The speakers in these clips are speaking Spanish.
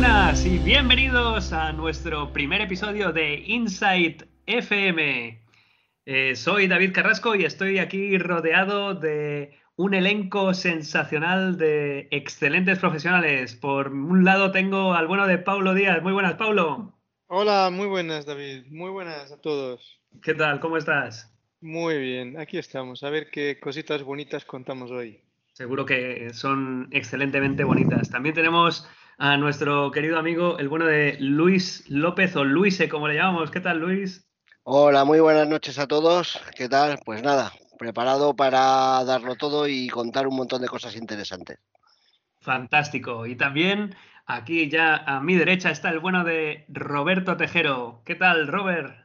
buenas y bienvenidos a nuestro primer episodio de Insight FM. Eh, soy David Carrasco y estoy aquí rodeado de un elenco sensacional de excelentes profesionales. Por un lado tengo al bueno de Paulo Díaz. Muy buenas, Paulo. Hola, muy buenas, David. Muy buenas a todos. ¿Qué tal? ¿Cómo estás? Muy bien, aquí estamos. A ver qué cositas bonitas contamos hoy. Seguro que son excelentemente bonitas. También tenemos a nuestro querido amigo, el bueno de Luis López o Luise, como le llamamos. ¿Qué tal, Luis? Hola, muy buenas noches a todos. ¿Qué tal? Pues nada, preparado para darlo todo y contar un montón de cosas interesantes. Fantástico. Y también aquí ya a mi derecha está el bueno de Roberto Tejero. ¿Qué tal, Robert?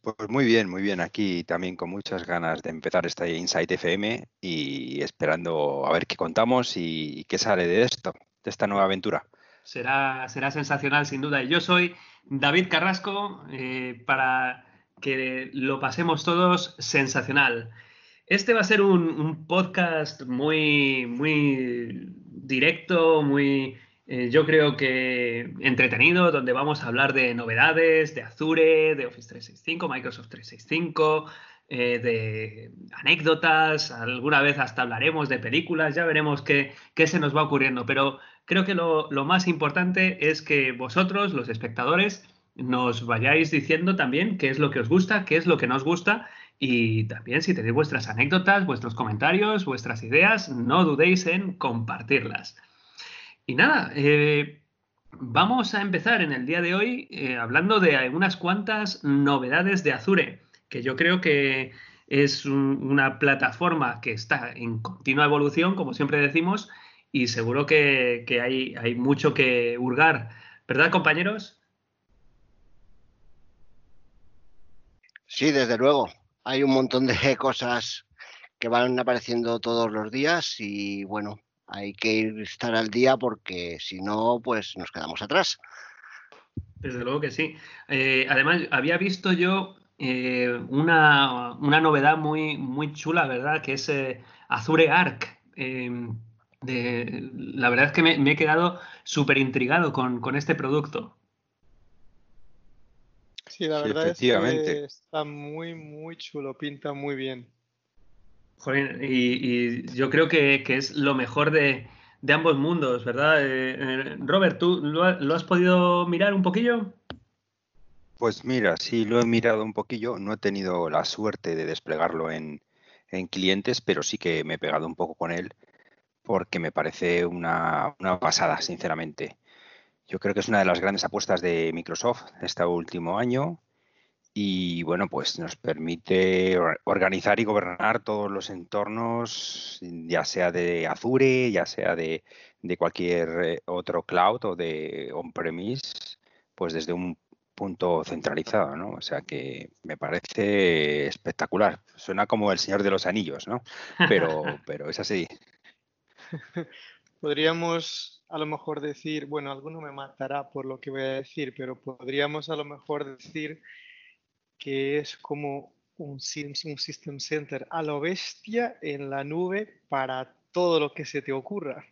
Pues muy bien, muy bien. Aquí también con muchas ganas de empezar este Insight FM y esperando a ver qué contamos y qué sale de esto, de esta nueva aventura. Será, será sensacional, sin duda. Y yo soy David Carrasco eh, para que lo pasemos todos sensacional. Este va a ser un, podcast muy, muy directo, muy, eh, yo creo que entretenido, donde vamos a hablar de novedades, de Azure, de Office 365, Microsoft 365, eh, de anécdotas, alguna vez hasta hablaremos de películas, ya veremos qué, qué se nos va ocurriendo, pero creo que lo, lo más importante es que vosotros, los espectadores, nos vayáis diciendo también qué es lo que os gusta, qué es lo que no os gusta y también si tenéis vuestras anécdotas, vuestros comentarios, vuestras ideas, no dudéis en compartirlas. Y nada, eh, vamos a empezar en el día de hoy eh, hablando de algunas cuantas novedades de Azure, que yo creo que es una plataforma que está en continua evolución, como siempre decimos, y seguro que, hay, hay mucho que hurgar. ¿Verdad, compañeros? Sí, desde luego. Hay un montón de cosas que van apareciendo todos los días y bueno, hay que estar al día porque si no, pues nos quedamos atrás. Desde luego que sí. Eh, además, había visto yo eh, una, novedad muy, muy chula, ¿verdad? Que es eh, Azure Arc. De, la verdad es que me, he quedado súper intrigado con, con este producto. Sí, la verdad es que está muy, muy chulo, pinta muy bien. y, yo creo que, es lo mejor de, ambos mundos, ¿verdad? Eh, eh, Robert, ¿tú lo, has podido mirar un poquillo? Pues mira, sí, lo he mirado un poquillo. No he tenido la suerte de desplegarlo en, clientes, pero sí que me he pegado un poco con él porque me parece una, una pasada, sinceramente. Yo creo que es una de las grandes apuestas de Microsoft este último año y bueno, pues nos permite organizar y gobernar todos los entornos, ya sea de Azure, ya sea de, cualquier eh, otro cloud o de on-premise, pues desde un punto centralizado, ¿no? O sea que me parece espectacular. Suena como el Señor de los Anillos, ¿no? Pero, pero es así. Podríamos a lo mejor decir, bueno, alguno me matará por lo que voy a decir, pero podríamos a lo mejor decir que es como un, un System Center a lo bestia en la nube para todo lo que se te ocurra.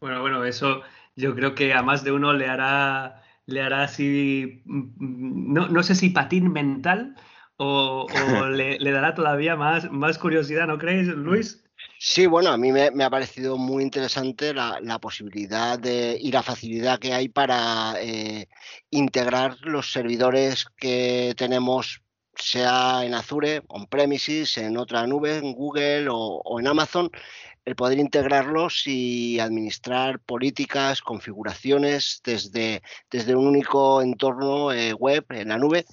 Bueno, bueno, eso yo creo que a más de uno le hará, le hará así, mm, no, no sé si patín mental o, le, le, dará todavía más, más curiosidad, ¿no creéis, Luis? Sí, bueno, a mí me, ha parecido muy interesante la, posibilidad de, y la facilidad que hay para eh, integrar los servidores que tenemos, sea en Azure, on-premises, en otra nube, en Google o, en Amazon, el poder integrarlos y administrar políticas, configuraciones desde, desde un único entorno eh, web en la nube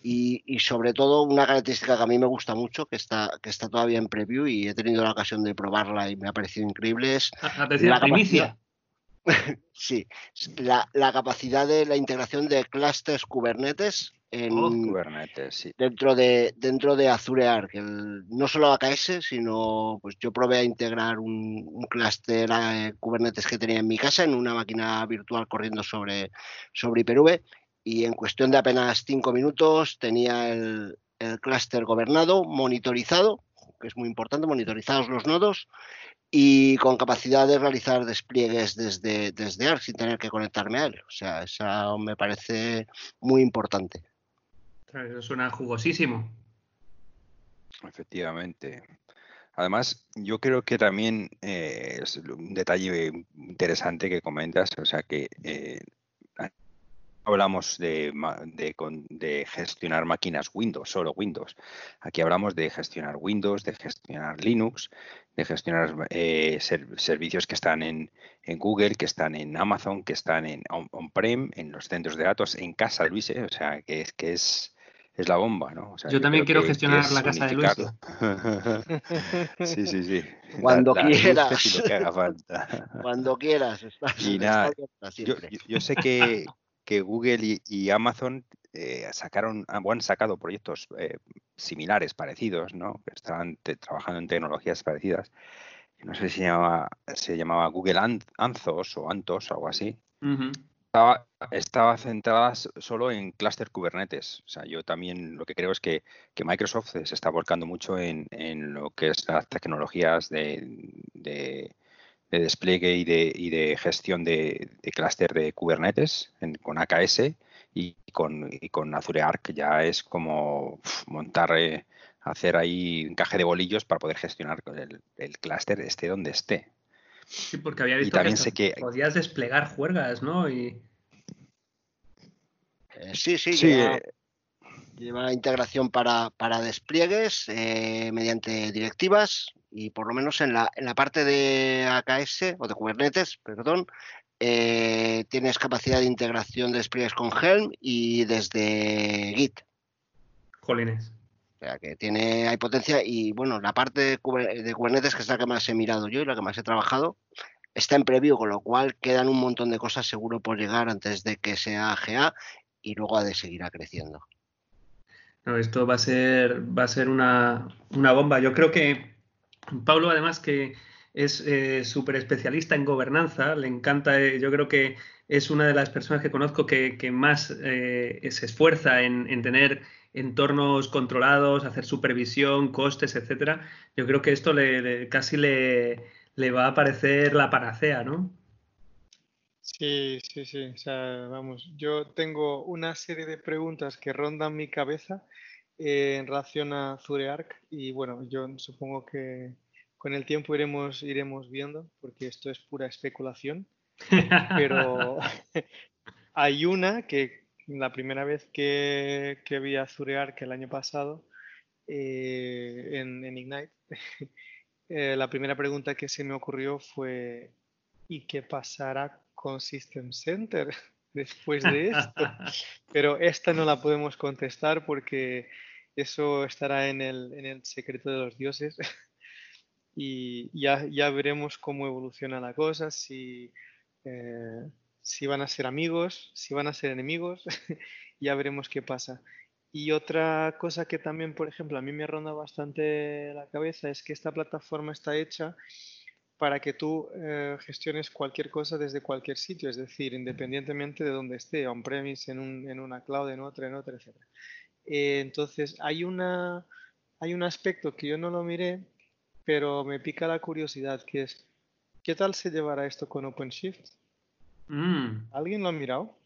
y, sobre todo una característica que a mí me gusta mucho, que está, que está todavía en preview y he tenido la ocasión de probarla y me ha parecido increíble, es la capacidad, sí, la, la, capacidad de la integración de clusters Kubernetes en, oh, Kubernetes, sí. dentro, de, dentro de Azure Arc. no solo AKS, sino pues yo probé a integrar un, un clúster eh, Kubernetes que tenía en mi casa en una máquina virtual corriendo sobre, sobre Hyper-V y en cuestión de apenas cinco minutos tenía el, el clúster gobernado, monitorizado que es muy importante, monitorizados los nodos y con capacidad de realizar despliegues desde, desde ARC sin tener que conectarme a él. O sea, eso me parece muy importante. Eso suena jugosísimo. Efectivamente. Además, yo creo que también eh, es un detalle interesante que comentas, o sea que eh, hablamos de, de, gestionar máquinas Windows, solo Windows. Aquí hablamos de gestionar Windows, de gestionar Linux, de gestionar eh, servicios que están en, Google, que están en Amazon, que están en on-prem, en los centros de datos, en casa, Luis. ¿eh? O sea, que es que es, es la bomba, ¿no? yo, también quiero gestionar la casa de Luis. sí, sí, sí. Cuando quieras. Cuando quieras. y nada, yo sé que, que Google y, Amazon eh, sacaron, ah, han sacado proyectos eh, similares, parecidos, ¿no? Que estaban trabajando en tecnologías parecidas. No sé si se llamaba, se llamaba Google Anthos o Anthos, algo así. estaba, centrada solo en cluster Kubernetes. O sea, yo también lo que creo es que, Microsoft se está volcando mucho en, lo que es las tecnologías de de despliegue y de, y de gestión de, de clúster de Kubernetes con AKS y con, y con Azure Arc ya es como montar, eh, hacer ahí un caje de bolillos para poder gestionar el, el clúster esté donde esté. Sí, porque había visto también que, sé que podías desplegar juergas, ¿no? Y... Eh, sí, sí, sí eh, lleva, integración para, para despliegues mediante directivas y por lo menos en la, en la parte de AKS o de Kubernetes, perdón, eh, tienes capacidad de integración de despliegues con Helm y desde Git. Jolines. O sea que tiene, hay potencia y bueno, la parte de, Kubernetes, que es la que más he mirado yo y la que más he trabajado, está en preview, con lo cual quedan un montón de cosas seguro por llegar antes de que sea GA y luego ha de seguir creciendo. No, esto va a ser, va a ser una, una bomba. Yo creo que Pablo, además, que es eh, súper especialista en gobernanza, le encanta, eh, yo creo que es una de las personas que conozco que, más eh, se esfuerza en, tener entornos controlados, hacer supervisión, costes, etcétera. Yo creo que esto le, casi le, va a parecer la panacea, ¿no? Sí, sí, sí. O sea, vamos, yo tengo una serie de preguntas que rondan mi cabeza en relación a Zureark y bueno, yo supongo que con el tiempo iremos, iremos viendo porque esto es pura especulación, pero hay una que la primera vez que, que vi a Zureark el año pasado eh, en, Ignite, eh, la primera pregunta que se me ocurrió fue ¿y qué pasará con System Center? después de esto. Pero esta no la podemos contestar porque eso estará en el, en el secreto de los dioses. y ya, ya, veremos cómo evoluciona la cosa, si, eh, si van a ser amigos, si van a ser enemigos, ya veremos qué pasa. Y otra cosa que también, por ejemplo, a mí me ronda bastante la cabeza es que esta plataforma está hecha para que tú eh, gestiones cualquier cosa desde cualquier sitio, es decir, independientemente de donde esté, on-premise, en, un, en una cloud, en otra, en otra, etc. Eh, entonces, hay, una, hay un aspecto que yo no lo miré, pero me pica la curiosidad, que es, ¿qué tal se llevará esto con OpenShift? Mm. ¿Alguien lo ha mirado?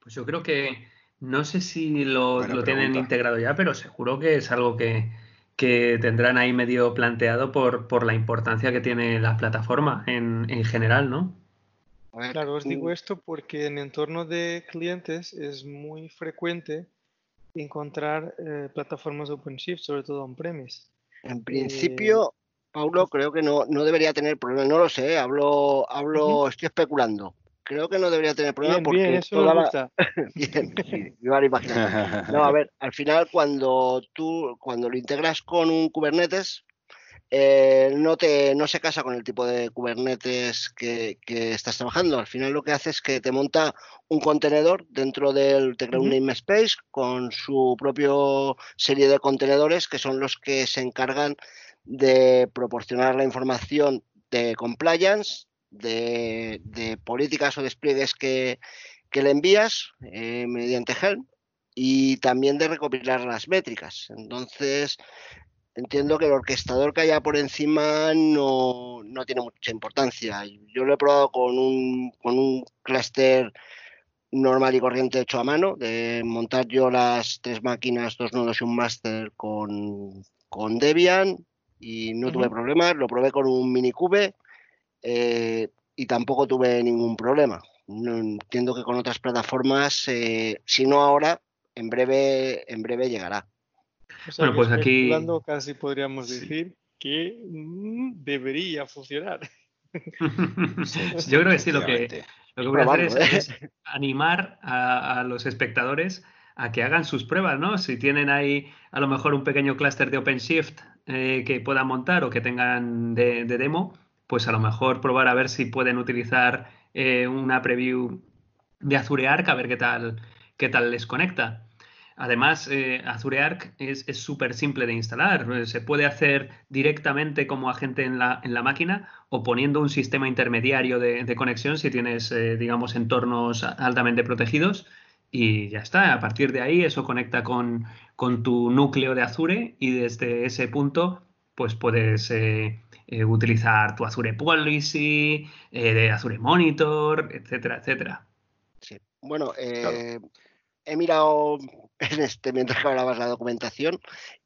Pues yo creo que, no sé si lo, tienen integrado ya, pero seguro que es algo que, tendrán ahí medio planteado por, por, la importancia que tiene la plataforma en, en general, ¿no? Claro, os digo esto porque en entorno de clientes es muy frecuente encontrar eh, plataformas OpenShift, sobre todo on-premise. En principio, Paulo, creo que no, no debería tener problema. No lo sé, hablo, hablo, estoy especulando. Creo que no debería tener problema porque bien, eso me gusta. bien, sí, me imaginar. No, a ver, al final cuando tú, cuando lo integras con un Kubernetes, eh, no, te, no se casa con el tipo de Kubernetes que, estás trabajando. Al final lo que hace es que te monta un contenedor dentro del, te crea un namespace con su propio serie de contenedores que son los que se encargan de proporcionar la información de compliance, de, políticas o despliegues que, le envías eh, mediante Helm y también de recopilar las métricas. Entonces, entiendo que el orquestador que haya por encima no, tiene mucha importancia. Yo lo he probado con un, con un clúster normal y corriente hecho a mano, de montar yo las tres máquinas, dos nodos y un máster con, con Debian y no tuve problemas. Lo probé con un minicube eh, y tampoco tuve ningún problema. No, entiendo que con otras plataformas, eh, si no ahora, en breve, en breve llegará. bueno, pues aquí casi podríamos decir que mm, debería funcionar. Yo creo que sí, lo que, lo que voy a hacer es, ¿eh? animar a, los espectadores a que hagan sus pruebas, ¿no? Si tienen ahí a lo mejor un pequeño clúster de OpenShift eh, que puedan montar o que tengan de, demo, pues a lo mejor probar a ver si pueden utilizar eh, una preview de Azure Arc a ver qué tal, qué tal les conecta. Además, eh, Azure Arc es súper simple de instalar. Se puede hacer directamente como agente en la, en la máquina o poniendo un sistema intermediario de, conexión si tienes, eh, digamos, entornos altamente protegidos. Y ya está. A partir de ahí, eso conecta con, tu núcleo de Azure y desde ese punto, pues puedes eh, utilizar tu Azure Policy, de Azure Monitor, etcétera, etcétera. Sí. Bueno, he mirado en este mientras que hablabas la documentación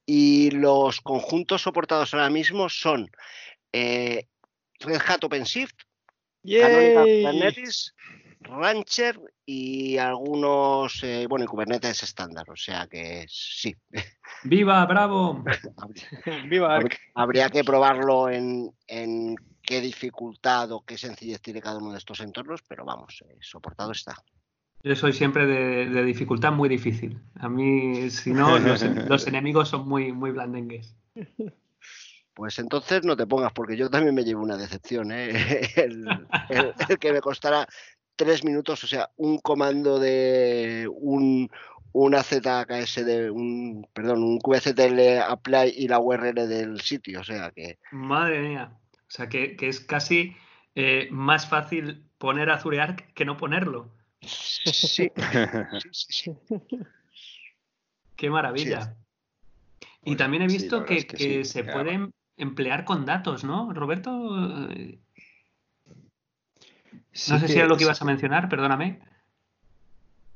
y los conjuntos soportados ahora mismo son eh, Red Hat OpenShift, Canonical Kubernetes, Rancher y algunos, eh, bueno, Kubernetes estándar, o sea que sí. ¡Viva, bravo! ¡Viva! Habría que probarlo en, qué dificultad o qué sencillez tiene cada uno de estos entornos, pero vamos, eh, soportado está. Yo soy siempre de, dificultad muy difícil. A mí, si no, los, enemigos son muy, muy blandengues. Pues entonces no te pongas, porque yo también me llevo una decepción. ¿eh? El, que me costara tres minutos, o sea, un comando de un, una ZKS de un, perdón, un QCTL apply y la URL del sitio, o sea que. Madre mía. O sea que, es casi eh, más fácil poner Azure Arc que no ponerlo. Sí. Qué maravilla. Y también he visto que, se pueden emplear con datos, ¿no, Roberto? No sé si era lo que ibas a mencionar, perdóname.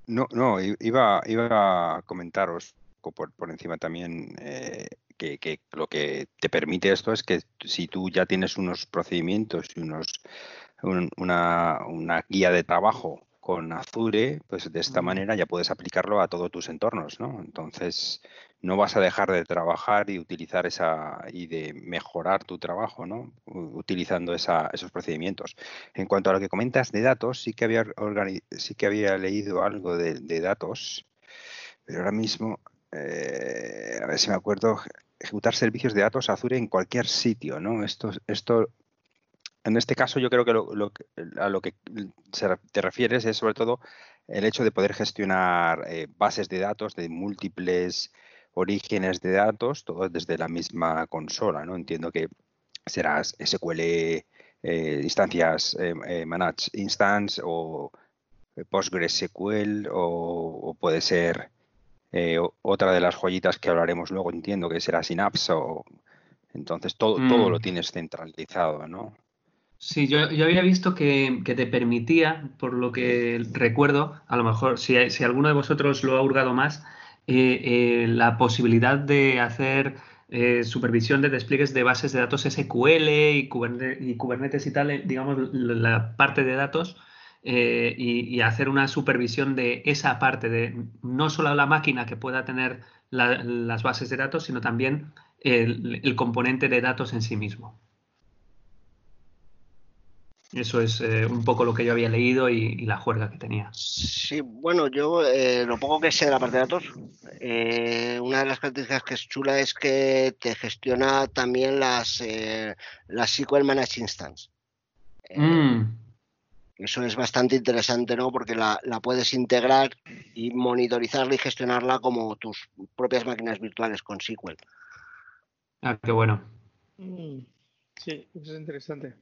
No, no, iba, iba a comentaros por, por encima también eh, que, lo que te permite esto es que si tú ya tienes unos procedimientos y unos una, una guía de trabajo con Azure, pues de esta manera ya puedes aplicarlo a todos tus entornos, ¿no? Entonces, no vas a dejar de trabajar y utilizar esa y de mejorar tu trabajo, ¿no? Utilizando esos procedimientos. En cuanto a lo que comentas de datos, sí que había, sí que había leído algo de, datos, pero ahora mismo, eh, a ver si me acuerdo, ejecutar servicios de datos Azure en cualquier sitio, ¿no? Esto, esto en este caso yo creo que, a lo que te refieres es sobre todo el hecho de poder gestionar eh, bases de datos de múltiples orígenes de datos, todo desde la misma consola, ¿no? Entiendo que serás SQL eh, instancias eh, Managed Instance o PostgreSQL o, o puede ser otra de las joyitas que hablaremos luego, entiendo que será Synapse o entonces todo, todo lo mm. tienes centralizado, ¿no? Sí, yo, había visto que, te permitía, por lo que recuerdo, a lo mejor si, si alguno de vosotros lo ha hurgado más, eh, eh, la posibilidad de hacer eh, supervisión de despliegues de bases de datos SQL y Kubernetes y, tal, digamos, la parte de datos, y, hacer una supervisión de esa parte, de no solo la máquina que pueda tener las bases de datos, sino también el componente de datos en sí mismo. Eso es eh, un poco lo que yo había leído y, la juerga que tenía. Sí, bueno, yo eh, lo poco que sé de la parte de datos, eh, una de las características que es chula es que te gestiona también las, las SQL Managed Instance. Mm. Eso es bastante interesante, ¿no? Porque la, puedes integrar y monitorizarla y gestionarla como tus propias máquinas virtuales con SQL. Ah, qué bueno. Mm. Sí, eso es interesante.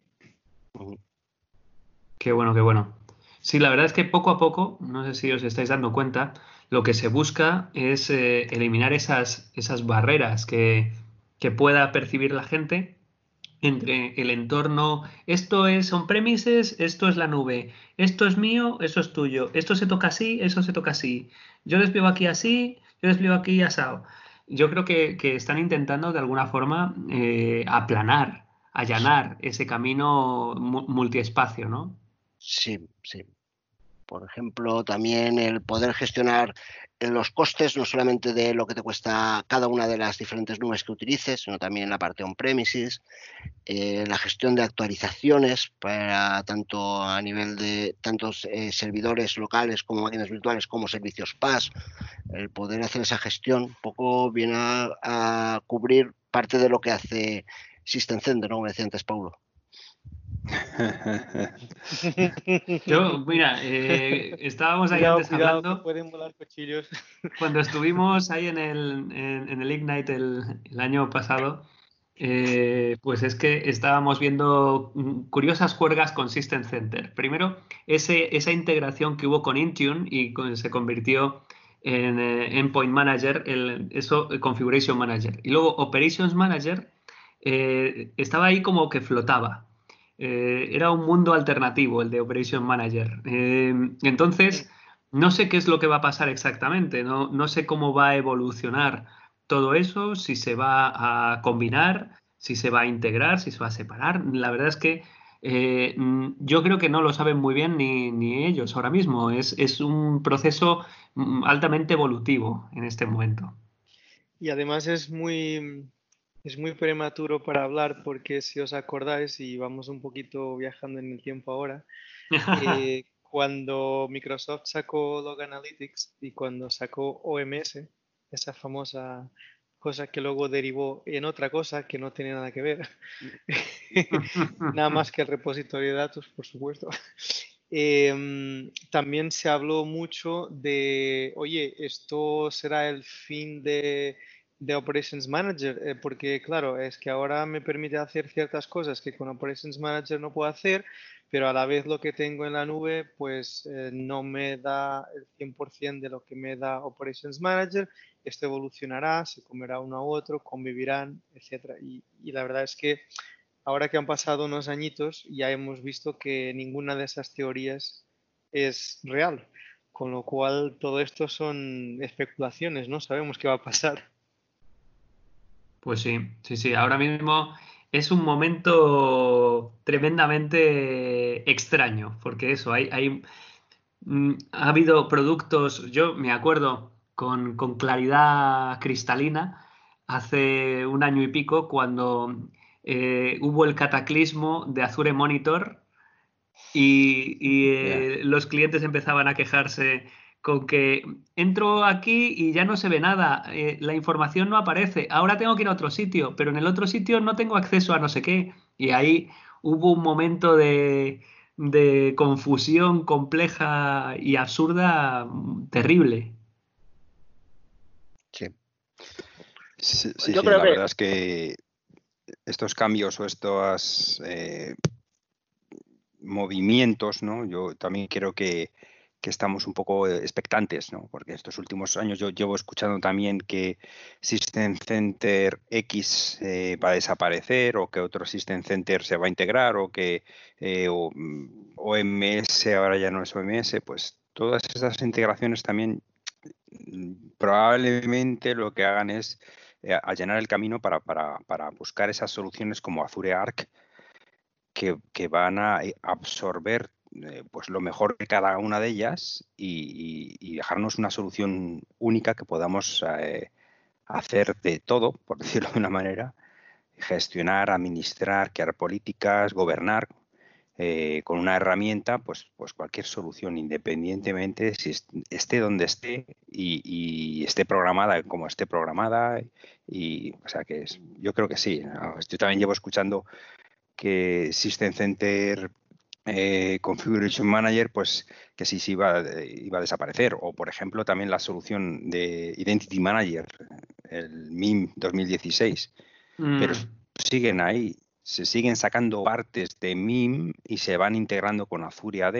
Qué bueno, qué bueno. Sí, la verdad es que poco a poco, no sé si os estáis dando cuenta, lo que se busca es eh, eliminar esas, esas barreras que, que pueda percibir la gente entre el entorno, esto es on-premises, esto es la nube, esto es mío, eso es tuyo, esto se toca así, eso se toca así, yo despliego aquí así, yo despliego aquí asado. Yo creo que, están intentando de alguna forma eh, aplanar, allanar ese camino multiespacio, ¿no? Sí, sí. Por ejemplo, también el poder gestionar los costes, no solamente de lo que te cuesta cada una de las diferentes nubes que utilices, sino también la parte on-premises, eh, la gestión de actualizaciones para tanto a nivel de tantos eh, servidores locales como máquinas virtuales como servicios PAS, el poder hacer esa gestión un poco viene a, cubrir parte de lo que hace System Center, ¿no? Como decía antes Paulo. Yo, mira, eh, estábamos ahí antes hablando. Pueden volar cuchillos. Cuando estuvimos ahí en el, en, el Ignite el, año pasado, eh, pues es que estábamos viendo curiosas juergas con System Center. Primero, ese, esa integración que hubo con Intune y se convirtió en eh, Endpoint Manager, el, eso, Configuration Manager. Y luego Operations Manager estaba ahí como que flotaba. Eh, era un mundo alternativo el de Operation Manager. Eh, entonces, no sé qué es lo que va a pasar exactamente, no, no sé cómo va a evolucionar todo eso, si se va a combinar, si se va a integrar, si se va a separar. La verdad es que eh, yo creo que no lo saben muy bien ni, ni ellos ahora mismo. Es, es, un proceso mm, altamente evolutivo en este momento. Y además es muy, es muy prematuro para hablar porque si os acordáis, y vamos un poquito viajando en el tiempo ahora, eh, cuando Microsoft sacó Log Analytics y cuando sacó OMS, esa famosa cosa que luego derivó en otra cosa que no tiene nada que ver, nada más que el repositorio de datos, por supuesto. Em, también se habló mucho de, oye, esto será el fin de de Operations Manager, eh, porque claro, es que ahora me permite hacer ciertas cosas que con Operations Manager no puedo hacer, pero a la vez lo que tengo en la nube pues eh, no me da el 100% de lo que me da Operations Manager, esto evolucionará, se comerá uno a otro, convivirán, etc. Y, y la verdad es que ahora que han pasado unos añitos ya hemos visto que ninguna de esas teorías es real, con lo cual todo esto son especulaciones, no sabemos qué va a pasar. Pues sí, sí, sí. Ahora mismo es un momento tremendamente extraño, porque eso, hay, hay mm, ha habido productos, yo me acuerdo con, claridad cristalina, hace un año y pico, cuando eh, hubo el cataclismo de Azure Monitor y, eh, los clientes empezaban a quejarse con que entro aquí y ya no se ve nada, eh, la información no aparece, ahora tengo que ir a otro sitio, pero en el otro sitio no tengo acceso a no sé qué. Y ahí hubo un momento de, confusión compleja y absurda mm, terrible. Sí. Sí, la verdad es que estos cambios o estos eh, movimientos, ¿no? Yo también creo que que estamos un poco eh, expectantes, ¿no? Porque estos últimos años yo llevo escuchando también que System Center X eh, va a desaparecer o que otro System Center se va a integrar o que eh, OMS ahora ya no es OMS, pues todas esas integraciones también mm, probablemente lo que hagan es allanar el camino para, para, buscar esas soluciones como Azure Arc que, que van a absorber eh, pues lo mejor de cada una de ellas y, dejarnos una solución única que podamos eh, hacer de todo, por decirlo de una manera, gestionar, administrar, crear políticas, gobernar eh, con una herramienta, pues, pues cualquier solución, independientemente si esté donde esté y, esté programada como esté programada. Y, o sea que es, yo creo que sí. Yo también llevo escuchando que System Center eh, Configuration Manager, pues que sí, sí iba, iba, a desaparecer. O, por ejemplo, también la solución de Identity Manager, el MIM 2016. Pero mm. siguen ahí, se siguen sacando partes de MIM y se van integrando con Azure AD,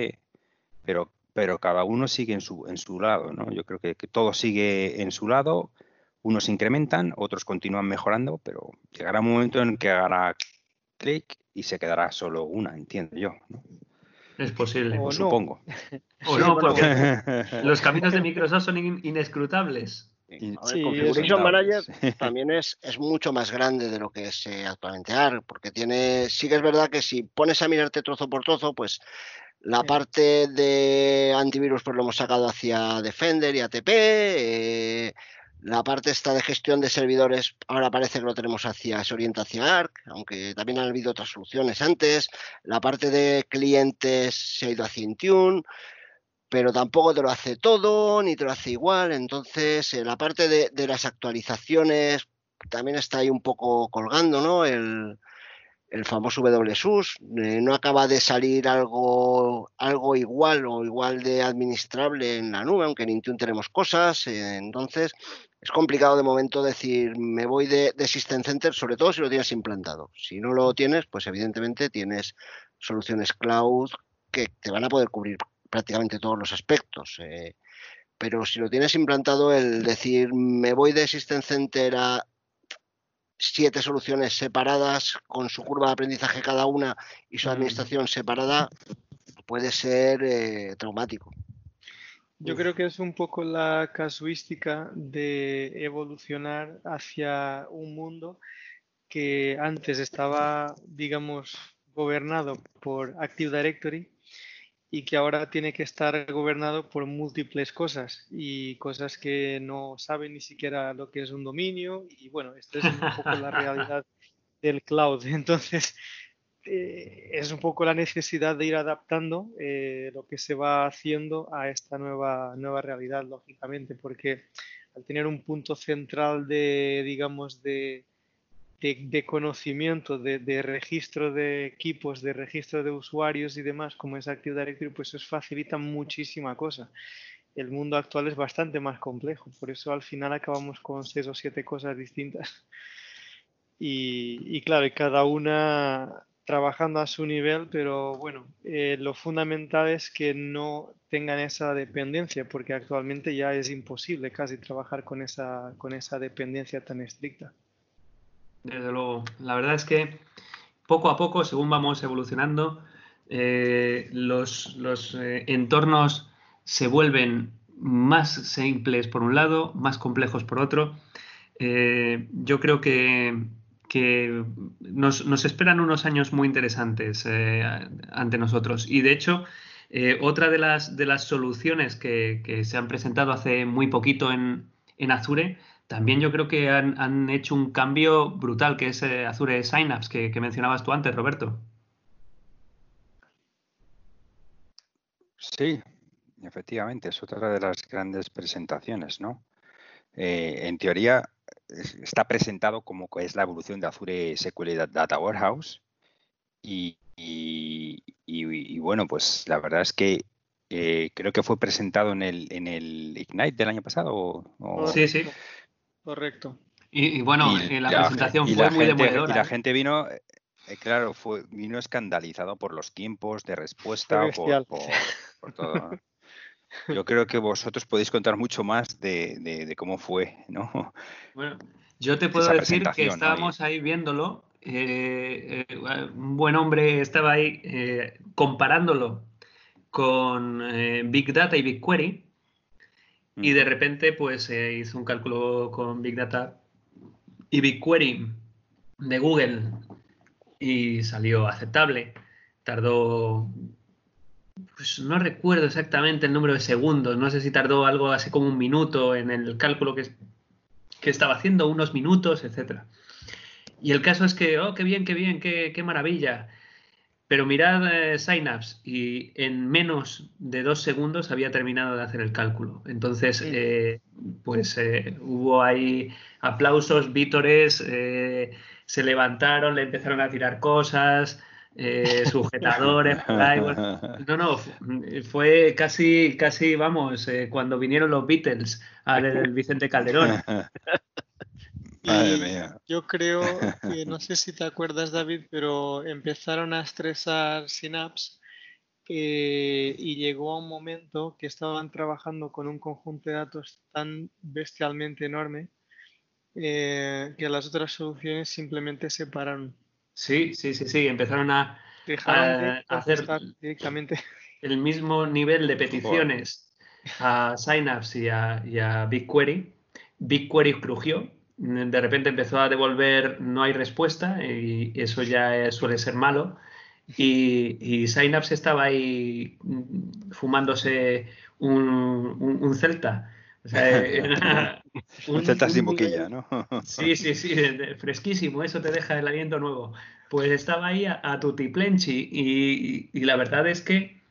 pero, pero cada uno sigue en su, en su lado, ¿no? Yo creo que, que todo sigue en su lado, unos incrementan, otros continúan mejorando, pero llegará un momento en que hará clic y se quedará solo una, entiendo yo. Es posible. O, supongo. O no, porque los caminos de Microsoft son inescrutables. Sí, Configuration Manager también es, es mucho más grande de lo que es eh, actualmente ARC, porque tiene, sí que es verdad que si pones a mirarte trozo por trozo, pues la parte de antivirus pues lo hemos sacado hacia Defender y ATP, eh, la parte esta de gestión de servidores ahora parece que lo tenemos hacia, se orienta hacia ARC, aunque también han habido otras soluciones antes. La parte de clientes se ha ido hacia Intune, pero tampoco te lo hace todo, ni te lo hace igual. Entonces, eh, la parte de, las actualizaciones también está ahí un poco colgando, ¿no? El, el famoso WSUS, eh, no acaba de salir algo, algo igual o igual de administrable en la nube, aunque en Intune tenemos cosas, eh, entonces es complicado de momento decir me voy de, System Center, sobre todo si lo tienes implantado. Si no lo tienes, pues evidentemente tienes soluciones cloud que te van a poder cubrir prácticamente todos los aspectos. Eh, pero si lo tienes implantado, el decir me voy de System Center a siete soluciones separadas con su curva de aprendizaje cada una y su administración separada puede ser eh, traumático. Yo creo que es un poco la casuística de evolucionar hacia un mundo que antes estaba, digamos, gobernado por Active Directory y que ahora tiene que estar gobernado por múltiples cosas y cosas que no saben ni siquiera lo que es un dominio y bueno, esta es un poco la realidad del cloud. Entonces, eh, es un poco la necesidad de ir adaptando eh, lo que se va haciendo a esta nueva, nueva realidad, lógicamente, porque al tener un punto central de, digamos, de, de, conocimiento, de, registro de equipos, de registro de usuarios y demás, como es Active Directory, pues eso facilita muchísima cosa. El mundo actual es bastante más complejo, por eso al final acabamos con seis o siete cosas distintas. Y, claro, y cada una trabajando a su nivel, pero bueno, eh, lo fundamental es que no tengan esa dependencia, porque actualmente ya es imposible casi trabajar con esa, con esa dependencia tan estricta. Desde luego. La verdad es que poco a poco, según vamos evolucionando, eh, los, eh, entornos se vuelven más simples por un lado, más complejos por otro. Yo creo que, nos, esperan unos años muy interesantes ante nosotros. Y de hecho, otra de las, de las soluciones que, se han presentado hace muy poquito en, en Azure también yo creo que han, hecho un cambio brutal, que es eh, Azure Synapse, que, mencionabas tú antes, Roberto. Sí, efectivamente, es otra de las grandes presentaciones, ¿no? Eh, en teoría está presentado como que es la evolución de Azure SQL Data Warehouse y, bueno, pues la verdad es que eh, creo que fue presentado en el, en el Ignite del año pasado. Sí, sí. Correcto. Y, bueno, la, presentación fue muy gente, Y la ¿eh? gente vino, eh, claro, fue, vino escandalizado por los tiempos de respuesta, por, todo. Yo creo que vosotros podéis contar mucho más de, cómo fue, ¿no? Bueno, yo te puedo decir que estábamos ahí viéndolo. Eh, un buen hombre estaba ahí comparándolo con Big Data y BigQuery y de repente, pues se hizo un cálculo con Big Data y BigQuery de Google y salió aceptable. Tardó, pues no recuerdo exactamente el número de segundos, no sé si tardó algo así como un minuto en el cálculo que, que estaba haciendo, unos minutos, etc. Y el caso es que, oh, qué bien, qué bien, qué, qué maravilla. Pero mirad eh, Synapse y en menos de dos segundos había terminado de hacer el cálculo. Entonces, eh, pues eh, hubo ahí aplausos, vítores, se levantaron, le empezaron a tirar cosas, sujetadores, no, no, fue casi, casi, vamos, cuando vinieron los Beatles al Vicente Calderón. Yo creo que, no sé si te acuerdas, David, pero empezaron a estresar Synapse eh, y llegó a un momento que estaban trabajando con un conjunto de datos tan bestialmente enorme eh, que las otras soluciones simplemente se pararon. Sí, sí, sí, sí, empezaron a, hacer directamente el mismo nivel de peticiones a Synapse y a, y a BigQuery. BigQuery crujió, de repente empezó a devolver no hay respuesta y eso ya suele ser malo. Y, y Synapse estaba ahí fumándose un, un, Celta sin boquilla, ¿no? sí, sí, sí, fresquísimo, eso te deja el aliento nuevo. Pues estaba ahí a, a tutiplenchi y, y, la verdad es que,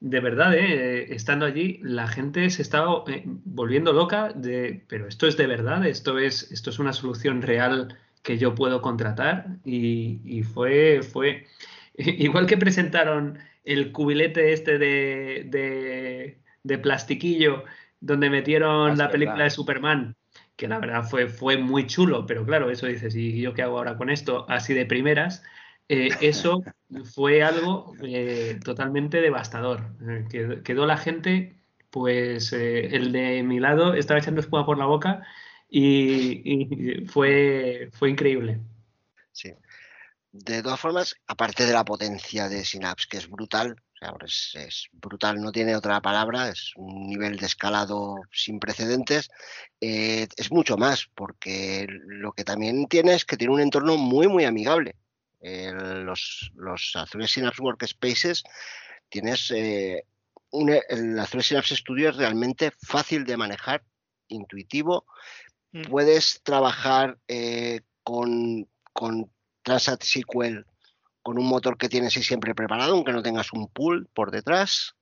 de verdad, eh, estando allí, la gente se estaba eh, volviendo loca de, pero esto es de verdad, esto es, esto es una solución real que yo puedo contratar y, y fue, fue, igual que presentaron el cubilete este de de plastiquillo donde metieron ah, la película de Superman, que la verdad fue, fue muy chulo, pero claro, eso dices, ¿y yo qué hago ahora con esto? Así de primeras. Eh, eso fue algo eh, totalmente devastador. Eh, quedó la gente, pues el de mi lado estaba echando espuma por la boca y, fue, fue increíble. Sí. De todas formas, aparte de la potencia de Synapse, que es brutal, es, brutal, no tiene otra palabra, es un nivel de escalado sin precedentes. Eh, es mucho más, porque lo que también tiene es que tiene un entorno muy, muy amigable. los, los Azure Synapse Workspaces tienes eh, un, el Azure Synapse Studio es realmente fácil de manejar, intuitivo. Mm. Puedes trabajar eh, con, con Transact SQL con un motor que tienes siempre preparado, aunque no tengas un pool por detrás.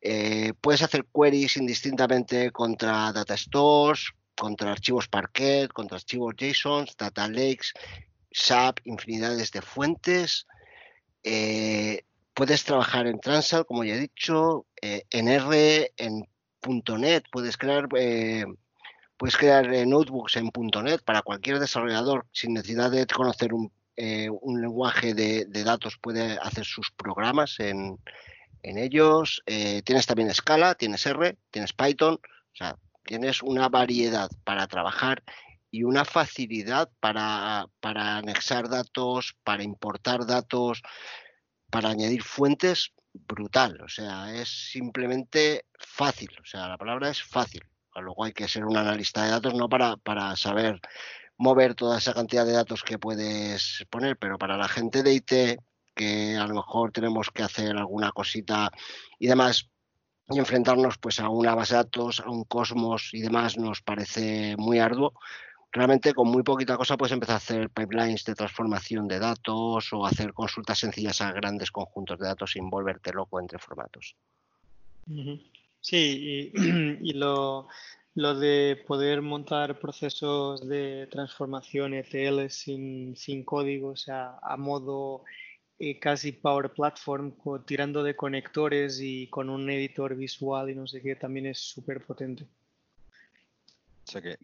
Eh, puedes hacer queries indistintamente contra data stores, contra archivos Parquet, contra archivos JSON, data lakes, SAP, infinidades de fuentes. Eh, puedes trabajar en Transal, como ya he dicho, eh, en R, en .NET, puedes crear, puedes crear notebooks en .NET para cualquier desarrollador sin necesidad de conocer un eh, un lenguaje de, datos puede hacer sus programas en, ellos. Eh, tienes también Scala, tienes R, tienes Python, o sea, tienes una variedad para trabajar y una facilidad para, para anexar datos, para importar datos, para añadir fuentes brutal. O sea, es simplemente fácil. O sea, la palabra es fácil. Luego hay que ser un analista de datos, no para, para saber mover toda esa cantidad de datos que puedes poner, pero para la gente de IT que a lo mejor tenemos que hacer alguna cosita y demás y enfrentarnos pues a una base de datos, a un cosmos y demás nos parece muy arduo. Realmente con muy poquita cosa puedes empezar a hacer pipelines de transformación de datos o hacer consultas sencillas a grandes conjuntos de datos sin volverte loco entre formatos. Sí, y lo, lo de poder montar procesos de transformación ETL sin, sin código, o sea, a modo eh, casi Power Platform, tirando de conectores y con un editor visual y no sé qué, también es súper potente. O sea, que,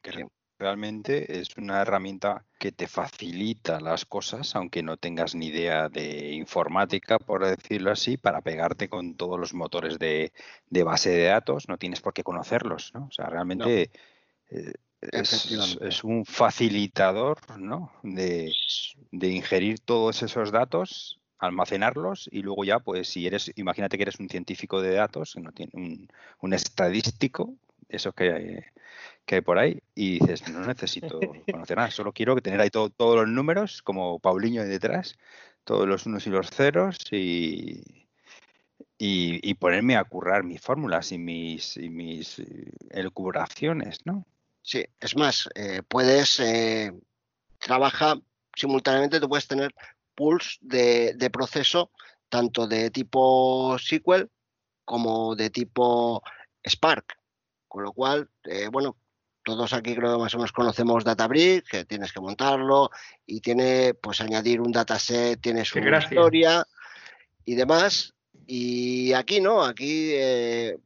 realmente es una herramienta que te facilita las cosas, aunque no tengas ni idea de informática, por decirlo así, para pegarte con todos los motores de, base de datos, no tienes por qué conocerlos, ¿no? O sea, realmente eh, es, un facilitador, ¿no? De, ingerir todos esos datos almacenarlos y luego ya, pues si eres, imagínate que eres un científico de datos, no tiene un, un estadístico, eso que que hay por ahí y dices, no necesito conocer nada, solo quiero tener ahí todos los números, como Paulinho detrás, todos los unos y los ceros y, y, ponerme a currar mis fórmulas y mis, y mis elucubraciones, ¿no? Sí, es más, eh, puedes eh, trabajar simultáneamente, tú puedes tener pools de, de proceso tanto de tipo SQL como de tipo Spark. Con lo cual, eh, bueno, todos aquí creo que más o menos conocemos Databricks, que tienes que montarlo y tiene, pues añadir un dataset, tiene su historia y demás. Y aquí no, aquí eh,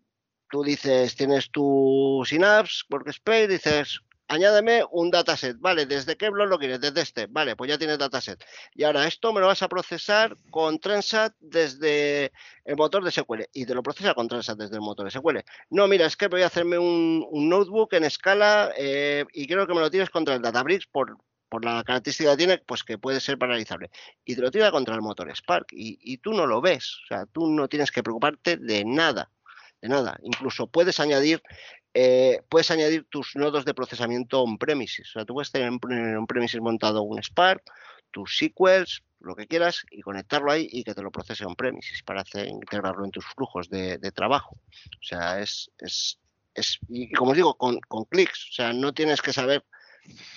tú dices, tienes tu Synapse, Workspace, dices, añádeme un dataset, vale, ¿desde qué blog lo quieres? Desde este, vale, pues ya tienes dataset. Y ahora esto me lo vas a procesar con Transat desde el motor de SQL y te lo procesa con Transat desde el motor de SQL. No, mira, es que voy a hacerme un, notebook en escala eh, y quiero que me lo tires contra el Databricks por, por la característica que tiene, pues que puede ser paralizable. Y te lo tira contra el motor Spark y, y tú no lo ves, o sea, tú no tienes que preocuparte de nada de nada. Incluso puedes añadir eh, puedes añadir tus nodos de procesamiento on-premises. O sea, tú puedes tener en on-premises montado un Spark, tus SQLs, lo que quieras, y conectarlo ahí y que te lo procese on-premises para hacer, integrarlo en tus flujos de, trabajo. O sea, es, es, es, y como os digo, con, con clics. O sea, no tienes que saber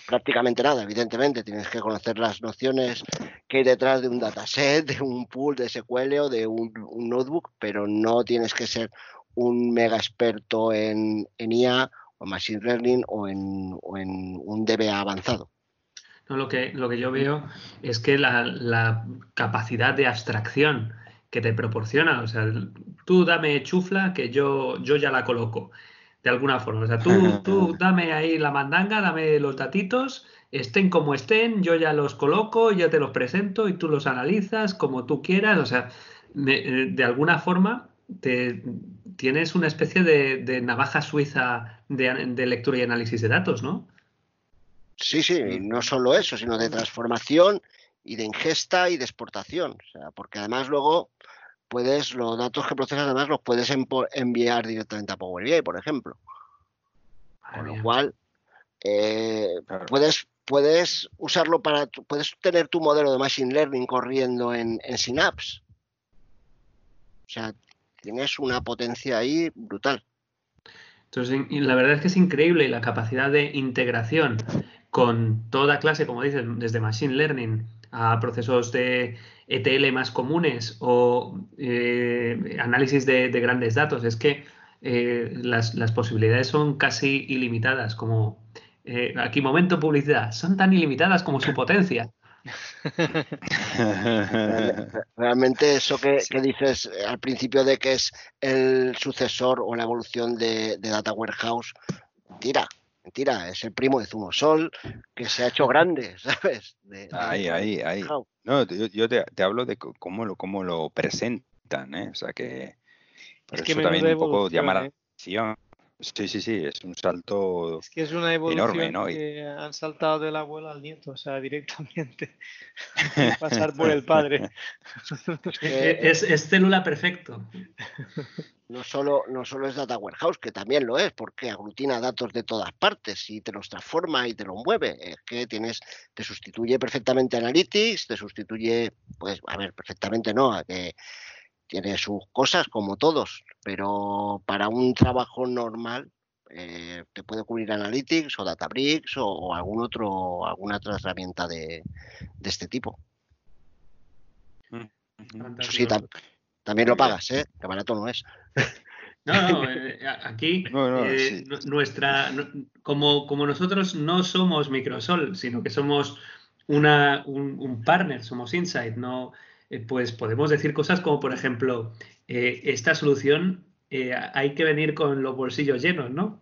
prácticamente nada, evidentemente. Tienes que conocer las nociones que hay detrás de un dataset, de un pool de SQL o de un, un notebook, pero no tienes que ser un mega experto en, IA o Machine Learning o en, un DBA avanzado. No, lo, que, lo que yo veo es que la, capacidad de abstracción que te proporciona, o sea, tú dame chufla que yo, yo ya la coloco de alguna forma. O sea, tú, tú dame ahí la mandanga, dame los datitos, estén como estén, yo ya los coloco, ya te los presento y tú los analizas como tú quieras. O sea, de, de alguna forma te, tienes una especie de, navaja suiza de, lectura y análisis de datos, ¿no? Sí, sí, y no solo eso, sino de transformación y de ingesta y de exportación. O sea, porque además luego puedes, los datos que procesas además los puedes enviar directamente a Power BI, por ejemplo. Con lo cual, eh, puedes, puedes usarlo para, puedes tener tu modelo de Machine Learning corriendo en, en Synapse. O sea, tienes una potencia ahí brutal. Entonces, la verdad es que es increíble la capacidad de integración con toda clase, como dices, desde Machine Learning a procesos de ETL más comunes o eh, análisis de, grandes datos. Es que eh, las, posibilidades son casi ilimitadas, como eh, aquí momento publicidad, son tan ilimitadas como su potencia. Realmente eso que, dices eh, al principio de que es el sucesor o la evolución de, Data Warehouse, tira, mentira, es el primo de Zumosol que se ha hecho grande, ¿sabes? ahí, ahí, ahí. No, yo, te, hablo de cómo lo, cómo lo presentan, ¿eh? O sea que... Por eso también un poco llamar ¿eh? atención. Sí, sí, sí, es un salto es que es una evolución ¿no? que han saltado del abuelo al nieto, o sea, directamente pasar por el padre. es, es, célula perfecto. No solo, no solo es Data Warehouse, que también lo es, porque aglutina datos de todas partes y te los transforma y te los mueve. Es que tienes, te sustituye perfectamente Analytics, te sustituye, pues, a ver, perfectamente no, que tiene sus cosas como todos, pero para un trabajo normal eh, te puede cubrir Analytics o Databricks o, algún otro, alguna otra herramienta de, este tipo. Eso sí, también lo pagas, ¿eh? Que barato no es. No, no, eh, aquí eh, nuestra, como, como nosotros no somos Microsoft, sino que somos una, un, un partner, somos Insight, no, eh, pues podemos decir cosas como, por ejemplo, eh, esta solución eh, hay que venir con los bolsillos llenos, ¿no?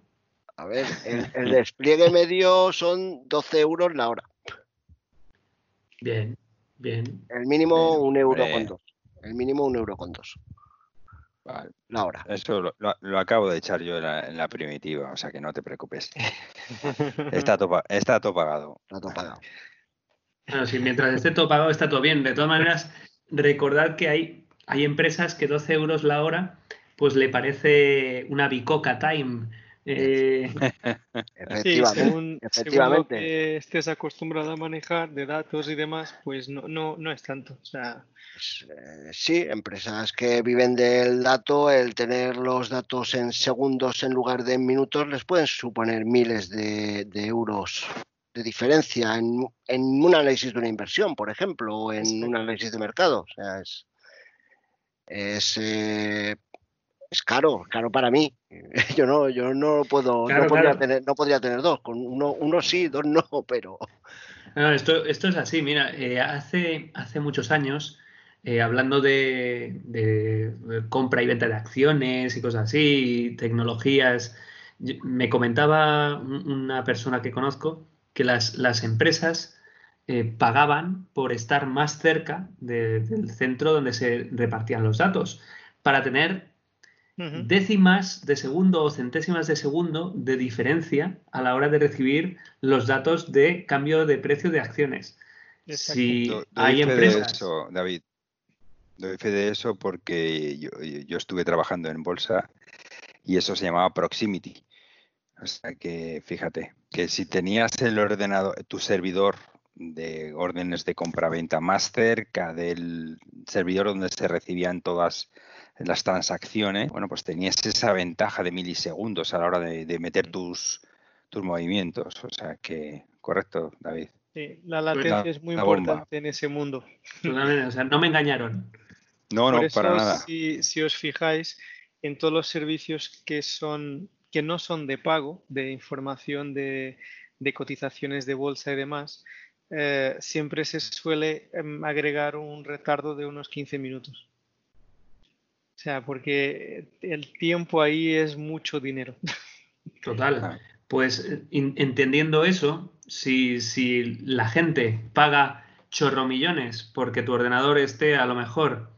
A ver, el, despliegue medio son 12 euros la hora. Bien, bien. El mínimo un euro con dos. El mínimo un euro con dos. Vale. La hora. Eso lo, acabo de echar yo en la, primitiva, o sea que no te preocupes. está, todo, está todo pagado. Está todo pagado. Bueno, si mientras esté todo pagado está todo bien. De todas maneras, recordad que hay, hay empresas que 12 euros la hora pues le parece una bicoca time. Eh... efectivamente, según, que estés acostumbrado a manejar de datos y demás, pues no, no, no es tanto. O sea... Pues, eh, sí, empresas que viven del dato, el tener los datos en segundos en lugar de en minutos les pueden suponer miles de euros de diferencia en, un análisis de una inversión, por ejemplo, o en un análisis de mercado. O sea, es, es, eh, es caro, caro para mí. Yo no, yo no puedo, no, podría tener, no podría tener dos. Con uno, uno sí, dos no, pero. esto, esto es así, mira, eh, hace, hace muchos años, eh, hablando de, de, compra y venta de acciones y cosas así, tecnologías me comentaba una persona que conozco que las, las empresas eh, pagaban por estar más cerca del centro donde se repartían los datos para tener décimas de segundo o centésimas de segundo de diferencia a la hora de recibir los datos de cambio de precio de acciones. Si hay empresas. De eso, David. Doy fe de eso porque yo, yo, estuve trabajando en bolsa y eso se llamaba proximity. O sea que fíjate, que si tenías el ordenador, tu servidor de órdenes de compra-venta más cerca del servidor donde se recibían todas las transacciones, bueno, pues tenías esa ventaja de milisegundos a la hora de, meter tus, tus movimientos. O sea que, correcto, David. Sí, la latencia es muy importante en ese mundo. O sea, no me engañaron. No, no, para nada. Si, si, os fijáis, en todos los servicios que son que no son de pago, de información de, cotizaciones de bolsa y demás, eh, siempre se suele em, agregar un retardo de unos 15 minutos. O sea, porque el tiempo ahí es mucho dinero. Total. Pues entendiendo eso, si, si la gente paga chorro millones porque tu ordenador esté a lo mejor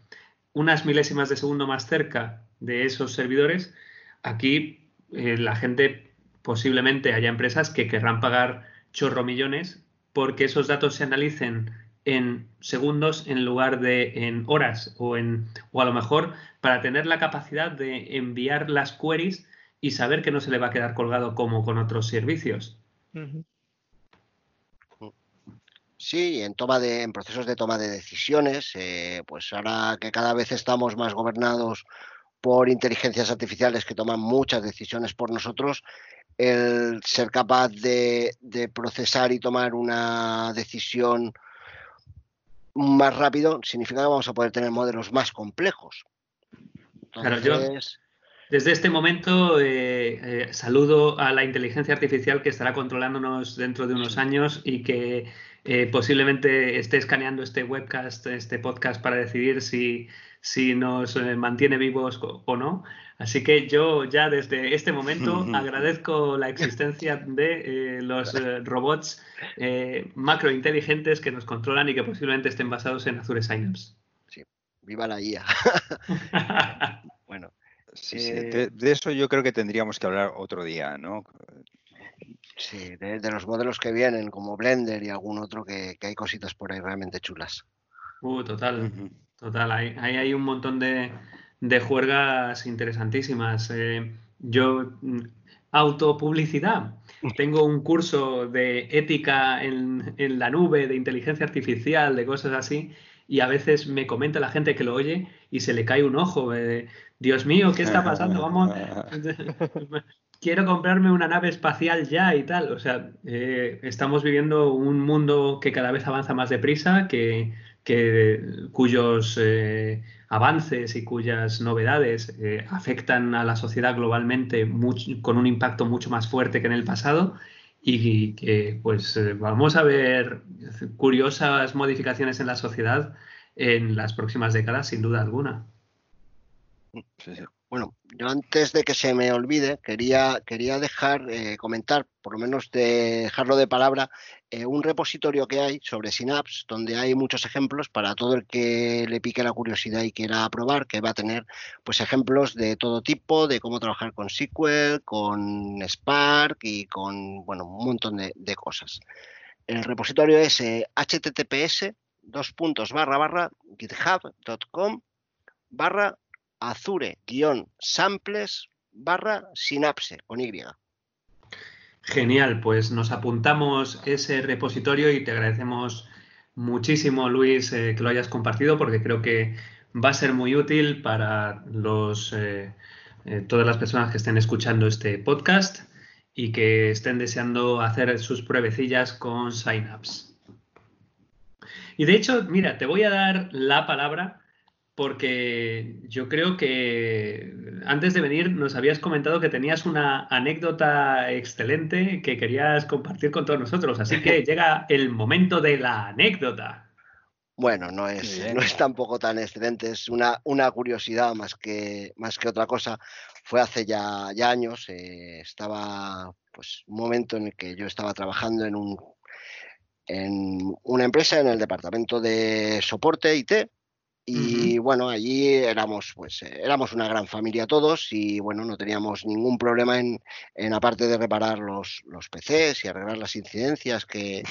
unas milésimas de segundo más cerca de esos servidores, aquí eh, la gente posiblemente haya empresas que querrán pagar chorro millones porque esos datos se analicen en segundos en lugar de en horas o en o a lo mejor para tener la capacidad de enviar las queries y saber que no se le va a quedar colgado como con otros servicios. Sí, en toma de, en procesos de toma de decisiones, eh, pues ahora que cada vez estamos más gobernados por inteligencias artificiales que toman muchas decisiones por nosotros, el ser capaz de, procesar y tomar una decisión más rápido significa que vamos a poder tener modelos más complejos. claro, yo desde este momento eh, eh, saludo a la inteligencia artificial que estará controlándonos dentro de unos años y que eh, posiblemente esté escaneando este webcast, este podcast para decidir si, si nos mantiene vivos o no. Así que yo ya desde este momento agradezco la existencia de los robots macrointeligentes que nos controlan y que posiblemente estén basados en Azure Synapse. Sí, viva la IA. bueno. Sí, sí. De, eso yo creo que tendríamos que hablar otro día, ¿no? Sí, de, los modelos que vienen, como Blender y algún otro, que, hay cositas por ahí realmente chulas. Uh, total, total. Ahí hay, un montón de, juergas interesantísimas. Eh, yo, mm, autopublicidad. Tengo un curso de ética en, en, la nube, de inteligencia artificial, de cosas así, y a veces me comenta la gente que lo oye y se le cae un ojo. Eh, Dios mío, ¿qué está pasando? Vamos, quiero comprarme una nave espacial ya y tal. O sea, eh, estamos viviendo un mundo que cada vez avanza más deprisa, que, cuyos eh, avances y cuyas novedades afectan a la sociedad globalmente con un impacto mucho más fuerte que en el pasado y que pues eh, vamos a ver curiosas modificaciones en la sociedad en las próximas décadas, sin duda alguna. Bueno, yo antes de que se me olvide, quería, quería dejar, eh, comentar, por lo menos dejarlo de palabra, eh, un repositorio que hay sobre Synapse, donde hay muchos ejemplos para todo el que le pique la curiosidad y quiera probar, que va a tener pues ejemplos de todo tipo, de cómo trabajar con SQL, con Spark y con bueno, un montón de, cosas. El repositorio es https eh, dos puntos barra barra github.com barra azure-samples barra sinapse con Y. Genial, pues nos apuntamos ese repositorio y te agradecemos muchísimo, Luis, eh, que lo hayas compartido porque creo que va a ser muy útil para los, eh, eh, todas las personas que estén escuchando este podcast y que estén deseando hacer sus pruebecillas con Synapse. Y de hecho, mira, te voy a dar la palabra porque yo creo que antes de venir nos habías comentado que tenías una anécdota excelente que querías compartir con todos nosotros, así que llega el momento de la anécdota. Bueno, no es, no es tampoco tan excelente, es una, una curiosidad más que, más que otra cosa. Fue hace ya, ya años, eh, estaba pues un momento en el que yo estaba trabajando en un en una empresa en el departamento de soporte IT y bueno, allí éramos, pues, eh, éramos una gran familia todos y bueno, no teníamos ningún problema en, en aparte de reparar los, los PCs y arreglar las incidencias que,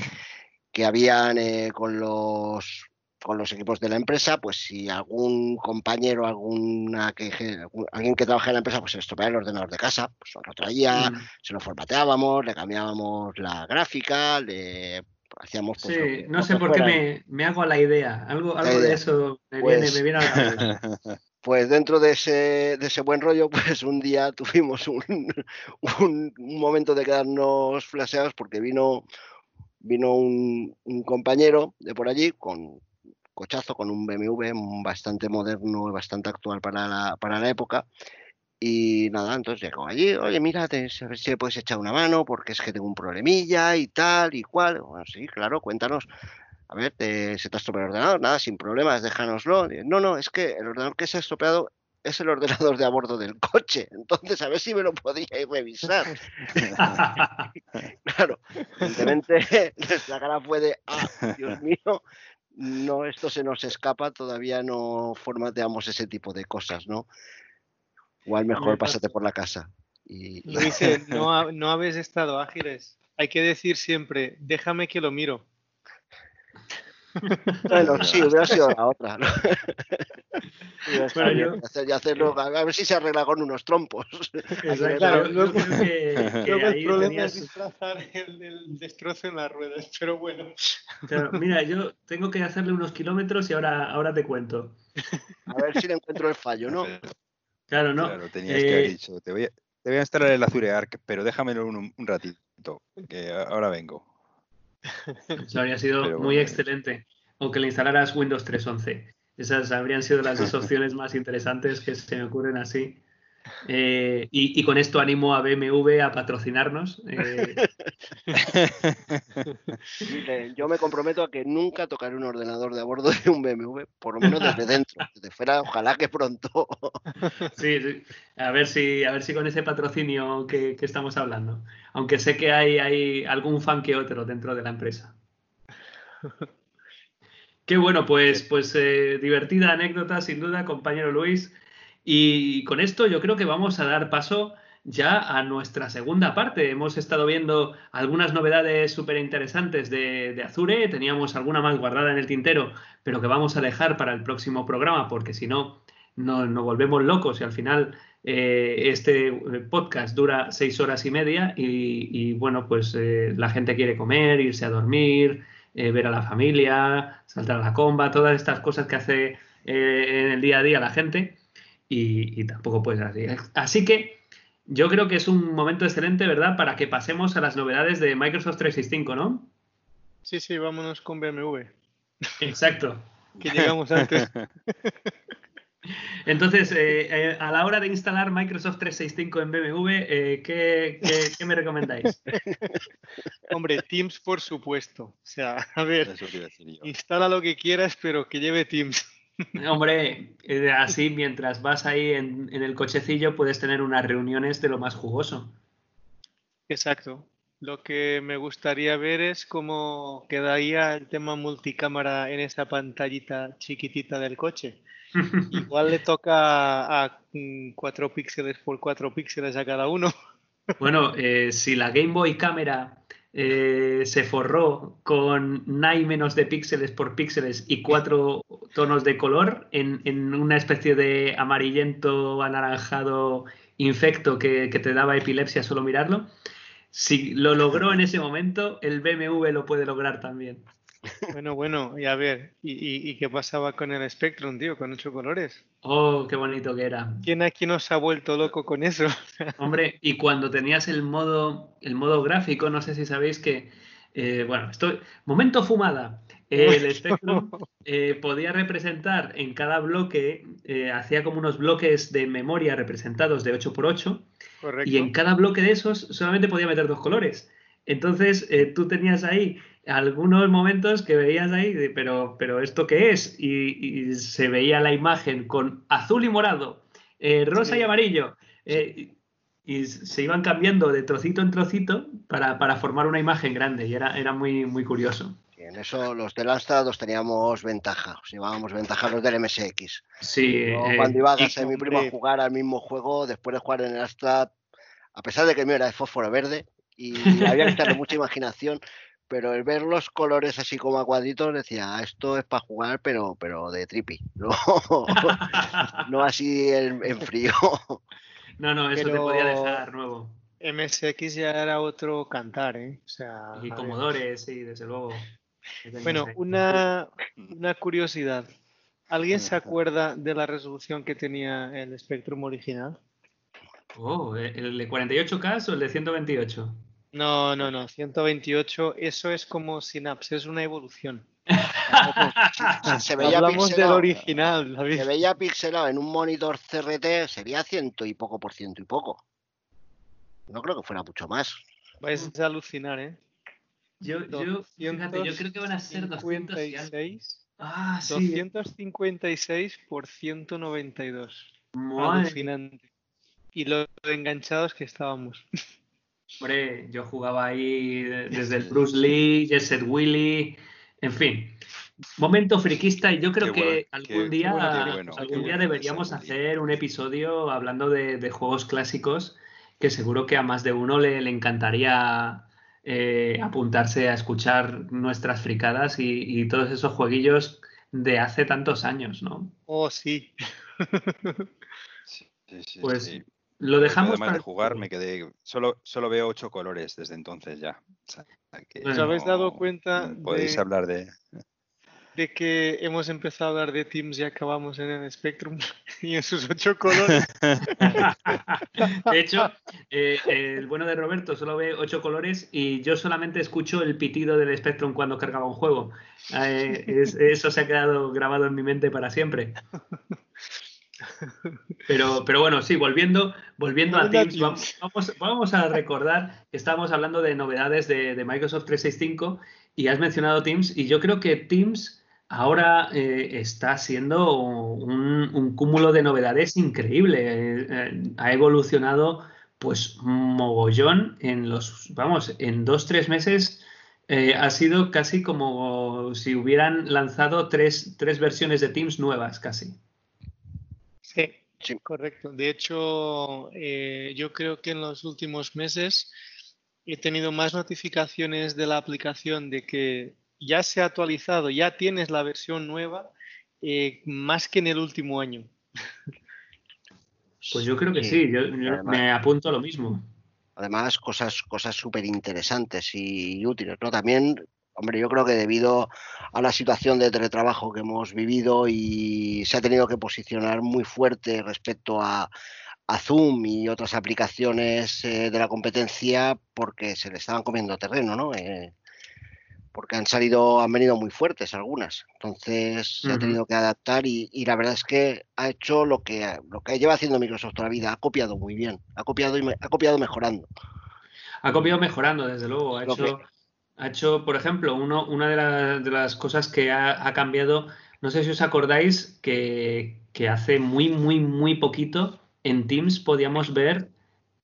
que habían eh, con los con los equipos de la empresa, pues si algún compañero, alguna que, alguien que trabaja en la empresa, pues se estropeaba el ordenador de casa, pues lo traía, mm. se lo formateábamos, le cambiábamos la gráfica, le hacíamos pues, sí, no sé por qué me, me, hago la idea. Algo, algo de eso me, viene, pues me viene a la cabeza. Pues dentro de ese, de ese buen rollo, pues un día tuvimos un, un, momento de quedarnos flaseados porque vino, vino un, un, compañero de por allí con cochazo, con un BMW bastante moderno y bastante actual para la, para la época y nada, entonces llegó allí, oye, mira, a ver si le puedes echar una mano porque es que tengo un problemilla y tal y cual. Bueno, sí, claro, cuéntanos. A ver, ¿se te ha estropeado el ordenador? Nada, sin problemas, déjanoslo. No, no, es que el ordenador que se ha estropeado es el ordenador de a bordo del coche. Entonces, a ver si me lo podíais revisar. claro, evidentemente la cara fue de, ah, Dios mío, no, esto se nos escapa, todavía no formateamos ese tipo de cosas, ¿no? Igual mejor pásate por la casa. Y... dice, no, no habéis estado ágiles. Hay que decir siempre, déjame que lo miro. Bueno, sí, hubiera sido la otra. ¿no? bueno, y hacerlo, a ver si se arregla con unos trompos. Claro, luego, que, el problema es disfrazar el, destrozo en las ruedas, pero bueno. mira, yo tengo que hacerle unos kilómetros y ahora, ahora te cuento. A ver si le encuentro el fallo, ¿no? Claro, ¿no? Claro, tenías que haber eh, dicho, te voy, a, te voy a instalar el Azure Arc, pero déjamelo un, un ratito, que ahora vengo. Eso habría sido muy excelente. Aunque le instalaras Windows 3.11. Esas habrían sido las dos opciones más interesantes que se me ocurren así. Eh, y, con esto animo a BMW a patrocinarnos. Eh. Yo me comprometo a que nunca tocaré un ordenador de a bordo de un BMW, por lo menos desde dentro. Desde fuera, ojalá que pronto. Sí, A, ver si, a ver si con ese patrocinio que, estamos hablando. Aunque sé que hay, hay algún fan que otro dentro de la empresa. Qué bueno, pues, pues eh, divertida anécdota, sin duda, compañero Luis. Y con esto yo creo que vamos a dar paso ya a nuestra segunda parte. Hemos estado viendo algunas novedades súper interesantes de, Azure, teníamos alguna más guardada en el tintero, pero que vamos a dejar para el próximo programa, porque si no, nos no volvemos locos y al final eh, este podcast dura seis horas y media y, bueno, pues eh, la gente quiere comer, irse a dormir, eh, ver a la familia, saltar a la comba, todas estas cosas que hace en el día a día la gente y, tampoco puedes así. Así que yo creo que es un momento excelente, ¿verdad? Para que pasemos a las novedades de Microsoft 365, ¿no? Sí, sí, vámonos con BMW. Exacto. que llegamos antes. Entonces, eh, eh, a la hora de instalar Microsoft 365 en BMW, eh, ¿qué, me recomendáis? Hombre, Teams, por supuesto. O sea, a ver, instala lo que quieras, pero que lleve Teams. Hombre, eh, así mientras vas ahí en, el cochecillo puedes tener unas reuniones de lo más jugoso. Exacto. Lo que me gustaría ver es cómo quedaría el tema multicámara en esa pantallita chiquitita del coche. Igual le toca a 4 píxeles por 4 píxeles a cada uno. Bueno, eh, si la Game Boy cámara eh, se forró con nine menos de píxeles por píxeles y cuatro tonos de color en, una especie de amarillento anaranjado infecto que, que, te daba epilepsia solo mirarlo. Si lo logró en ese momento, el BMW lo puede lograr también. Bueno, bueno, y a ver, ¿y, qué pasaba con el Spectrum, tío, con ocho colores? Oh, qué bonito que era. ¿Quién aquí nos ha vuelto loco con eso? Hombre, y cuando tenías el modo, el modo gráfico, no sé si sabéis que, eh, bueno, estoy, momento fumada. El Spectrum eh, podía representar en cada bloque, eh, hacía como unos bloques de memoria representados de 8x8, Correcto. y en cada bloque de esos solamente podía meter dos colores. Entonces, tú tenías ahí algunos momentos que veías ahí, pero, pero ¿esto qué es? Y, se veía la imagen con azul y morado, eh, rosa y amarillo. Eh, y se iban cambiando de trocito en trocito para, formar una imagen grande y era, era muy, muy curioso. En eso los de Amstrad teníamos ventaja, os llevábamos ventaja los del MSX. Sí. Eh, cuando iba a casa de mi primo a jugar al mismo juego, después de jugar en el Amstrad, a pesar de que el mío era de fósforo verde y había que tener mucha imaginación, pero el ver los colores así como a cuadritos decía, esto es para jugar, pero, pero de trippy, no, no así en frío. No, no, eso te podía dejar nuevo. MSX ya era otro cantar, ¿eh? O sea, y Commodore, sí, desde luego. Bueno, una, una curiosidad. ¿Alguien se acuerda de la resolución que tenía el Spectrum original? Oh, ¿el de 48K o el de 128? No, no, no, 128, eso es como Synapse, es una evolución. se veía Hablamos del original. Se veía pixelado en un monitor CRT, sería ciento y poco por ciento y poco. No creo que fuera mucho más. Vais a alucinar, ¿eh? Yo, yo, fíjate, yo creo que van a ser 256. Ah, sí. 256 por 192. Alucinante. Y lo enganchados que estábamos. Hombre, yo jugaba ahí desde el Bruce Lee, Jesset Willy, en fin, momento friquista y yo creo que algún día, algún día deberíamos hacer un episodio hablando de, juegos clásicos que seguro que a más de uno le, encantaría eh, apuntarse a escuchar nuestras fricadas y, todos esos jueguillos de hace tantos años, ¿no? Oh, sí. pues lo dejamos Además de jugar, me quedé. Solo, solo veo ocho colores desde entonces ya. ¿Os habéis dado cuenta? Podéis hablar de. De que hemos empezado a hablar de Teams y acabamos en el Spectrum y en sus ocho colores. de hecho, eh, el bueno de Roberto solo ve ocho colores y yo solamente escucho el pitido del Spectrum cuando cargaba un juego. Eh, eso se ha quedado grabado en mi mente para siempre. Pero, pero bueno, sí, volviendo, volviendo a Teams, vamos, a recordar que estábamos hablando de novedades de, Microsoft 365 y has mencionado Teams y yo creo que Teams ahora eh, está siendo un, cúmulo de novedades increíble. Eh, eh, ha evolucionado pues mogollón en los, vamos, en dos, tres meses. ha sido casi como si hubieran lanzado tres, tres versiones de Teams nuevas, casi. Sí, correcto. De hecho, eh, yo creo que en los últimos meses he tenido más notificaciones de la aplicación de que ya se ha actualizado, ya tienes la versión nueva, eh, más que en el último año. Pues yo creo que sí, yo, me apunto a lo mismo. Además, cosas cosas súper interesantes y útiles, ¿no? También Hombre, yo creo que debido a la situación de teletrabajo que hemos vivido y se ha tenido que posicionar muy fuerte respecto a, Zoom y otras aplicaciones eh, de la competencia porque se le estaban comiendo terreno, ¿no? Eh, porque han salido, han venido muy fuertes algunas. Entonces se ha tenido que adaptar y, la verdad es que ha hecho lo que, lo que lleva haciendo Microsoft toda la vida, ha copiado muy bien, ha copiado y ha copiado mejorando. Ha copiado mejorando, desde luego. Ha hecho, ha hecho, por ejemplo, uno, una de, las cosas que ha, cambiado, no sé si os acordáis que, hace muy, muy, muy poquito en Teams podíamos ver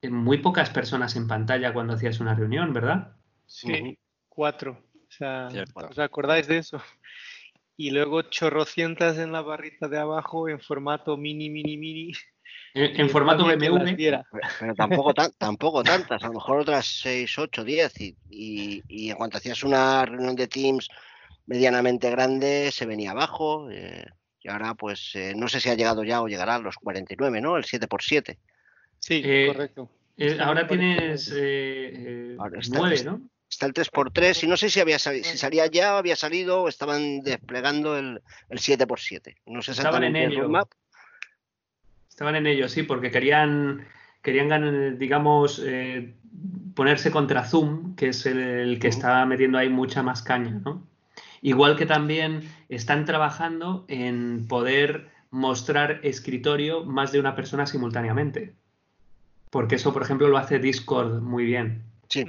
muy pocas personas en pantalla cuando hacías una reunión, ¿verdad? Sí, cuatro. O sea, ¿os acordáis de eso? Y luego chorrocientas en la barrita de abajo en formato mini, mini, mini. En, formato BMW. Pero, tampoco, tampoco tantas, a lo mejor otras 6, 8, 10. Y, y, en cuanto hacías una reunión de Teams medianamente grande, se venía abajo. Eh, y ahora, pues, eh, no sé si ha llegado ya o llegará a los 49, ¿no? El 7x7. Sí, eh, correcto. ahora tienes 9, ¿no? Está el 3x3 y no sé si había si salía ya, había salido o estaban desplegando el, el 7x7. No sé exactamente el roadmap. Estaban en ello, sí, porque querían, querían digamos, eh, ponerse contra Zoom, que es el, que está metiendo ahí mucha más caña, ¿no? Igual que también están trabajando en poder mostrar escritorio más de una persona simultáneamente. Porque eso, por ejemplo, lo hace Discord muy bien. Sí.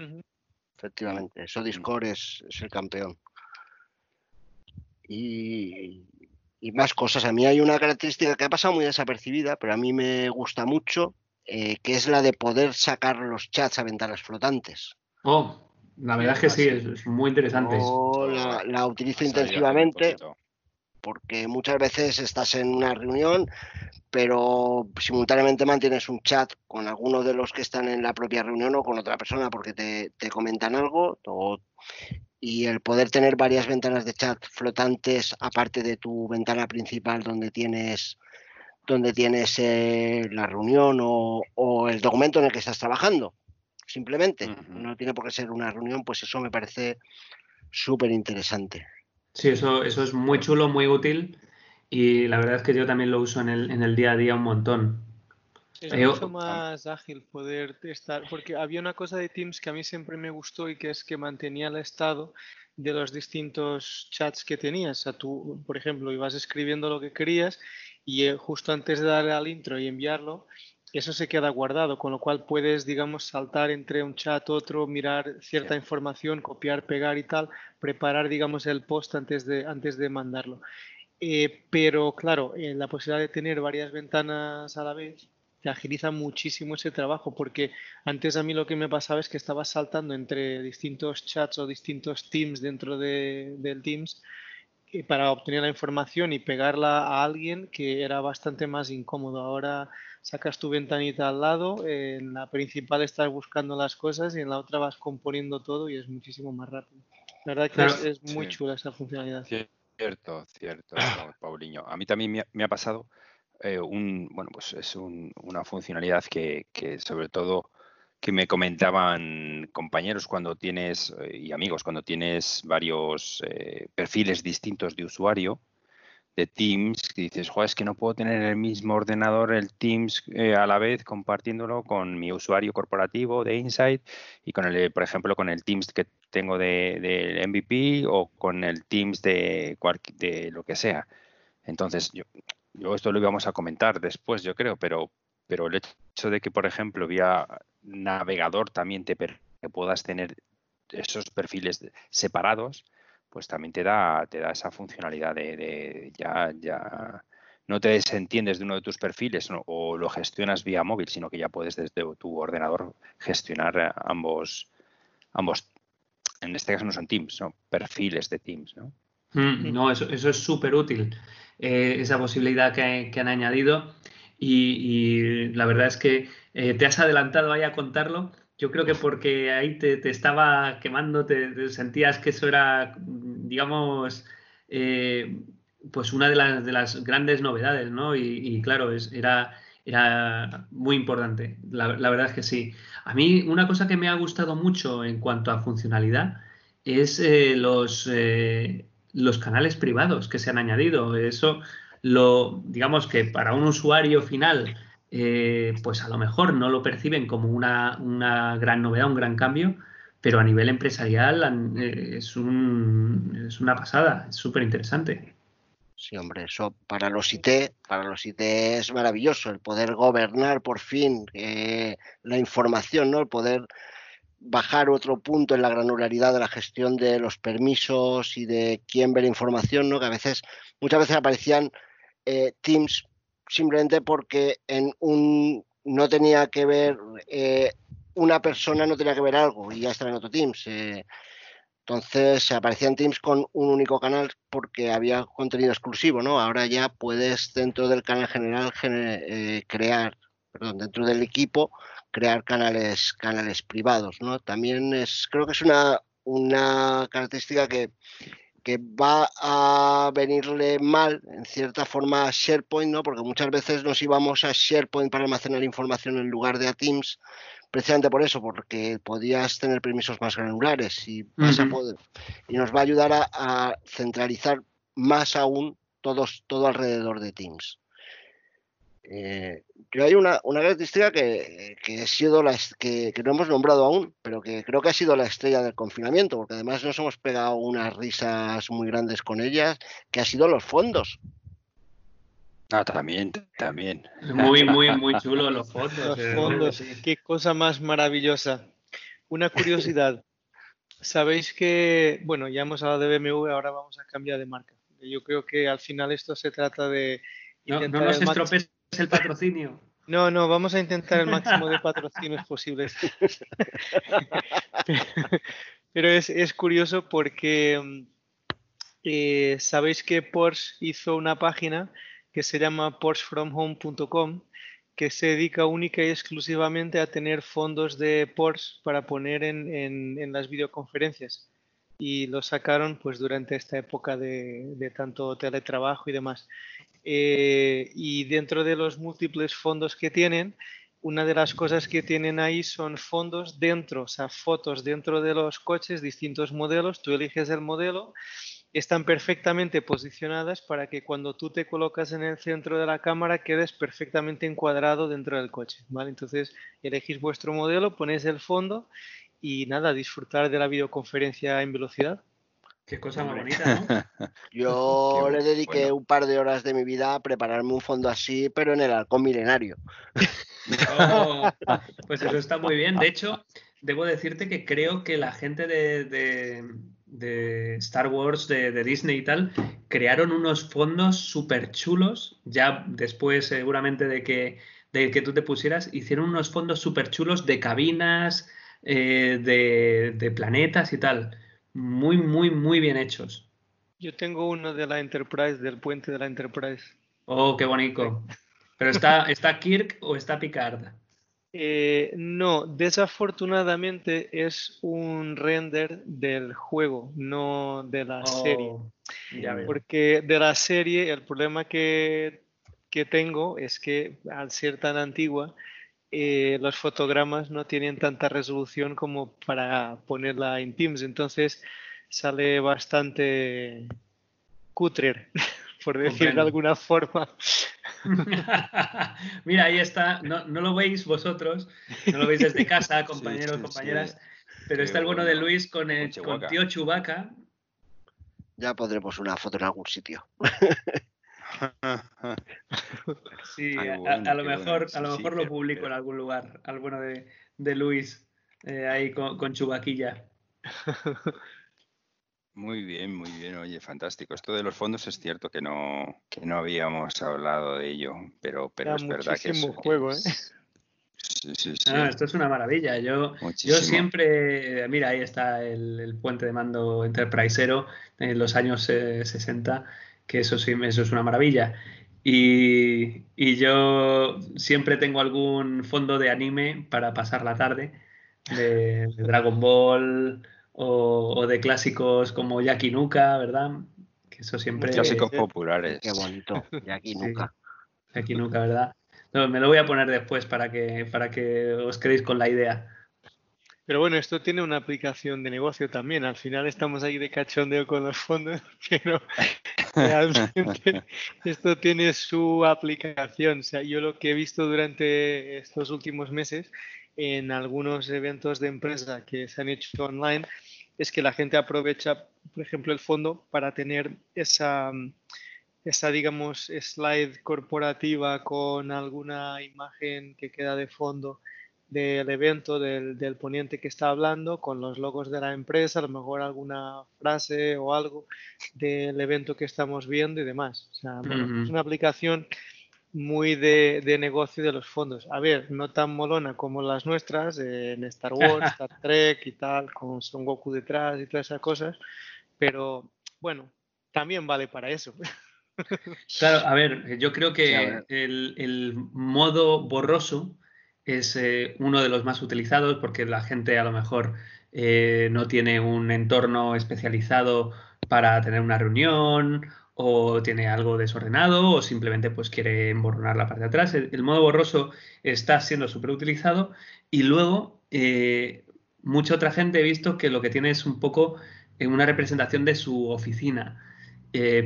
Efectivamente. Eso Discord es, es el campeón. Y, y más cosas. A mí hay una característica que ha pasado muy desapercibida, pero a mí me gusta mucho, eh, que es la de poder sacar los chats a ventanas flotantes. Oh, la verdad es que sí, es, muy interesante. Yo la, la utilizo intensivamente porque muchas veces estás en una reunión, pero simultáneamente mantienes un chat con alguno de los que están en la propia reunión o con otra persona porque te, te comentan algo. O, y el poder tener varias ventanas de chat flotantes aparte de tu ventana principal donde tienes donde tienes eh, la reunión o, o, el documento en el que estás trabajando simplemente uh -huh. no tiene por qué ser una reunión pues eso me parece súper interesante sí eso eso es muy chulo muy útil y la verdad es que yo también lo uso en el, en el día a día un montón es mucho más ágil poder estar, porque había una cosa de Teams que a mí siempre me gustó y que es que mantenía el estado de los distintos chats que tenías. O sea, tú, por ejemplo, ibas escribiendo lo que querías y eh, justo antes de darle al intro y enviarlo, eso se queda guardado, con lo cual puedes, digamos, saltar entre un chat, otro, mirar cierta sí. información, copiar, pegar y tal, preparar, digamos, el post antes de, antes de mandarlo. Eh, pero claro, eh, la posibilidad de tener varias ventanas a la vez te agiliza muchísimo ese trabajo, porque antes a mí lo que me pasaba es que estaba saltando entre distintos chats o distintos teams dentro de, del Teams para obtener la información y pegarla a alguien que era bastante más incómodo. Ahora sacas tu ventanita al lado, en la principal estás buscando las cosas y en la otra vas componiendo todo y es muchísimo más rápido. La verdad que claro, es, es, muy sí. chula esa funcionalidad. Cierto, cierto, Paulinho. A mí también me ha, me ha pasado eh, un, bueno, pues es un, una funcionalidad que, que, sobre todo que me comentaban compañeros cuando tienes eh, y amigos cuando tienes varios eh, perfiles distintos de usuario de Teams dices, Joder, es que no puedo tener el mismo ordenador, el Teams eh, a la vez compartiéndolo con mi usuario corporativo de Insight y con el, por ejemplo, con el Teams que tengo de, de MVP o con el Teams de, de lo que sea. Entonces, yo, yo esto lo íbamos a comentar después, yo creo, pero, pero el hecho de que, por ejemplo, vía navegador también te puedas tener esos perfiles separados, pues también te da, te da esa funcionalidad de, ya, ya no te desentiendes de uno de tus perfiles o lo gestionas vía móvil, sino que ya puedes desde tu ordenador gestionar ambos, ambos en este caso no son Teams, son perfiles de Teams, ¿no? Mm, no, eso, eso es súper útil eh, esa posibilidad que, que, han añadido y, y, la verdad es que eh, te has adelantado ahí a contarlo. Yo creo que porque ahí te, te estaba quemando, te, te, sentías que eso era, digamos, eh, pues una de las, de las, grandes novedades, ¿no? Y, y claro, es, era, era muy importante. La, la, verdad es que sí. A mí una cosa que me ha gustado mucho en cuanto a funcionalidad es eh, los, eh, los canales privados que se han añadido. Eso, lo, digamos que para un usuario final, eh, pues a lo mejor no lo perciben como una, una, gran novedad, un gran cambio, pero a nivel empresarial eh, es, un, es una pasada, es súper interesante. Sí, hombre, eso para los IT, para los IT es maravilloso, el poder gobernar por fin eh, la información, ¿no? El poder bajar otro punto en la granularidad de la gestión de los permisos y de quién ve la información, ¿no? Que a veces, muchas veces aparecían eh, Teams simplemente porque en un no tenía que ver eh, una persona no tenía que ver algo y ya estaba en otro Teams. Eh, entonces aparecían Teams con un único canal porque había contenido exclusivo, ¿no? Ahora ya puedes dentro del canal general gener crear, perdón, dentro del equipo crear canales, canales privados, ¿no? También es, creo que es una, una característica que, que va a venirle mal, en cierta forma, a SharePoint, ¿no? Porque muchas veces nos íbamos a SharePoint para almacenar información en lugar de a Teams, precisamente por eso, porque podías tener permisos más granulares y, uh -huh. a poder, y nos va a ayudar a, a centralizar más aún todos, todo alrededor de Teams. Eh, yo hay una, una característica que, que, ha sido la, que, que, no hemos nombrado aún, pero que creo que ha sido la estrella del confinamiento, porque además nos hemos pegado unas risas muy grandes con ellas, que ha sido los fondos. Ah, también, también. Muy, muy, muy chulo los fondos. Los fondos, eh, qué cosa más maravillosa. Una curiosidad. Sabéis que, bueno, ya hemos hablado de BMW, ahora vamos a cambiar de marca. Yo creo que al final esto se trata de... No, no nos estropees el patrocinio. No, no, vamos a intentar el máximo de patrocinios posibles. Pero es, curioso porque mm, eh, sabéis que Porsche hizo una página que se llama PorscheFromHome.com que se dedica única y exclusivamente a tener fondos de Porsche para poner en, las videoconferencias. Y lo sacaron pues durante esta época de, tanto teletrabajo y demás. Eh, y dentro de los múltiples fondos que tienen, una de las cosas que tienen ahí son fondos dentro, o sea, fotos dentro de los coches, distintos modelos, tú eliges el modelo están perfectamente posicionadas para que cuando tú te colocas en el centro de la cámara quedes perfectamente encuadrado dentro del coche, ¿vale? Entonces elegís vuestro modelo, ponéis el fondo y nada, disfrutar de la videoconferencia en velocidad. Qué cosa más bonita, ¿no? Yo le dediqué un par de horas de mi vida a prepararme un fondo así, pero en el halcón milenario. Oh, pues eso está muy bien. De hecho, debo decirte que creo que la gente de, de Star Wars, de, Disney y tal, crearon unos fondos súper chulos, ya después seguramente de que, de que tú te pusieras, hicieron unos fondos súper chulos de cabinas, eh, de, planetas y tal. Muy, muy, muy bien hechos. Yo tengo uno de la Enterprise, del puente de la Enterprise. Oh, qué bonito. ¿Pero está, está Kirk o está Picard? Eh, no, desafortunadamente es un render del juego, no de la serie. Oh, Porque de la serie el problema que, tengo es que al ser tan antigua, eh, los fotogramas no tienen tanta resolución como para ponerla en Teams, entonces sale bastante cutre, por decir de alguna forma. Mira, ahí está. No, lo veis vosotros, no lo veis desde casa, compañeros, compañeras, pero está el bueno de Luis con el tío Chubaca. Ya pondremos una foto en algún sitio. Sí, a, lo mejor, a lo mejor lo publico en algún lugar, al bueno de, Luis, eh, ahí con, con Chubaquilla. Muy bien, muy bien, oye, fantástico. Esto de los fondos es cierto que no, que no habíamos hablado de ello, pero, pero es verdad que es, juego, ¿eh? Sí, sí, sí. Ah, esto es una maravilla. Yo, yo siempre, mira, ahí está el, puente de mando Enterprisero en los años 60, eh, que eso sí, eso es una maravilla. Y, y, yo siempre tengo algún fondo de anime para pasar la tarde, de Dragon Ball, o, de clásicos como Yakinuka, ¿verdad? Que eso siempre... Clásicos populares. Qué bonito, Yakinuka. Yakinuka, ¿verdad? me lo voy a poner después para que, para que os quedéis con la idea. Pero bueno, esto tiene una aplicación de negocio también. Al final estamos ahí de cachondeo con los fondos, pero realmente esto tiene su aplicación. O sea, yo lo que he visto durante estos últimos meses en algunos eventos de empresa que se han hecho online es que la gente aprovecha, por ejemplo, el fondo para tener esa, esa, digamos, slide corporativa con alguna imagen que queda de fondo del evento, del, del, ponente que está hablando, con los logos de la empresa, a lo mejor alguna frase o algo del evento que estamos viendo y demás. O sea, es una aplicación muy de, de, negocio de los fondos. A ver, no tan molona como las nuestras, en Star Wars, Star Trek y tal, con Son Goku detrás y todas esas cosas, pero bueno, también vale para eso. Claro, a ver, yo creo que el, el, modo borroso es eh, uno de los más utilizados porque la gente a lo mejor eh, no tiene un entorno especializado para tener una reunión o tiene algo desordenado o simplemente pues quiere emborronar la parte de atrás. El, modo borroso está siendo súper utilizado y luego eh, mucha otra gente he visto que lo que tiene es un poco una representación de su oficina.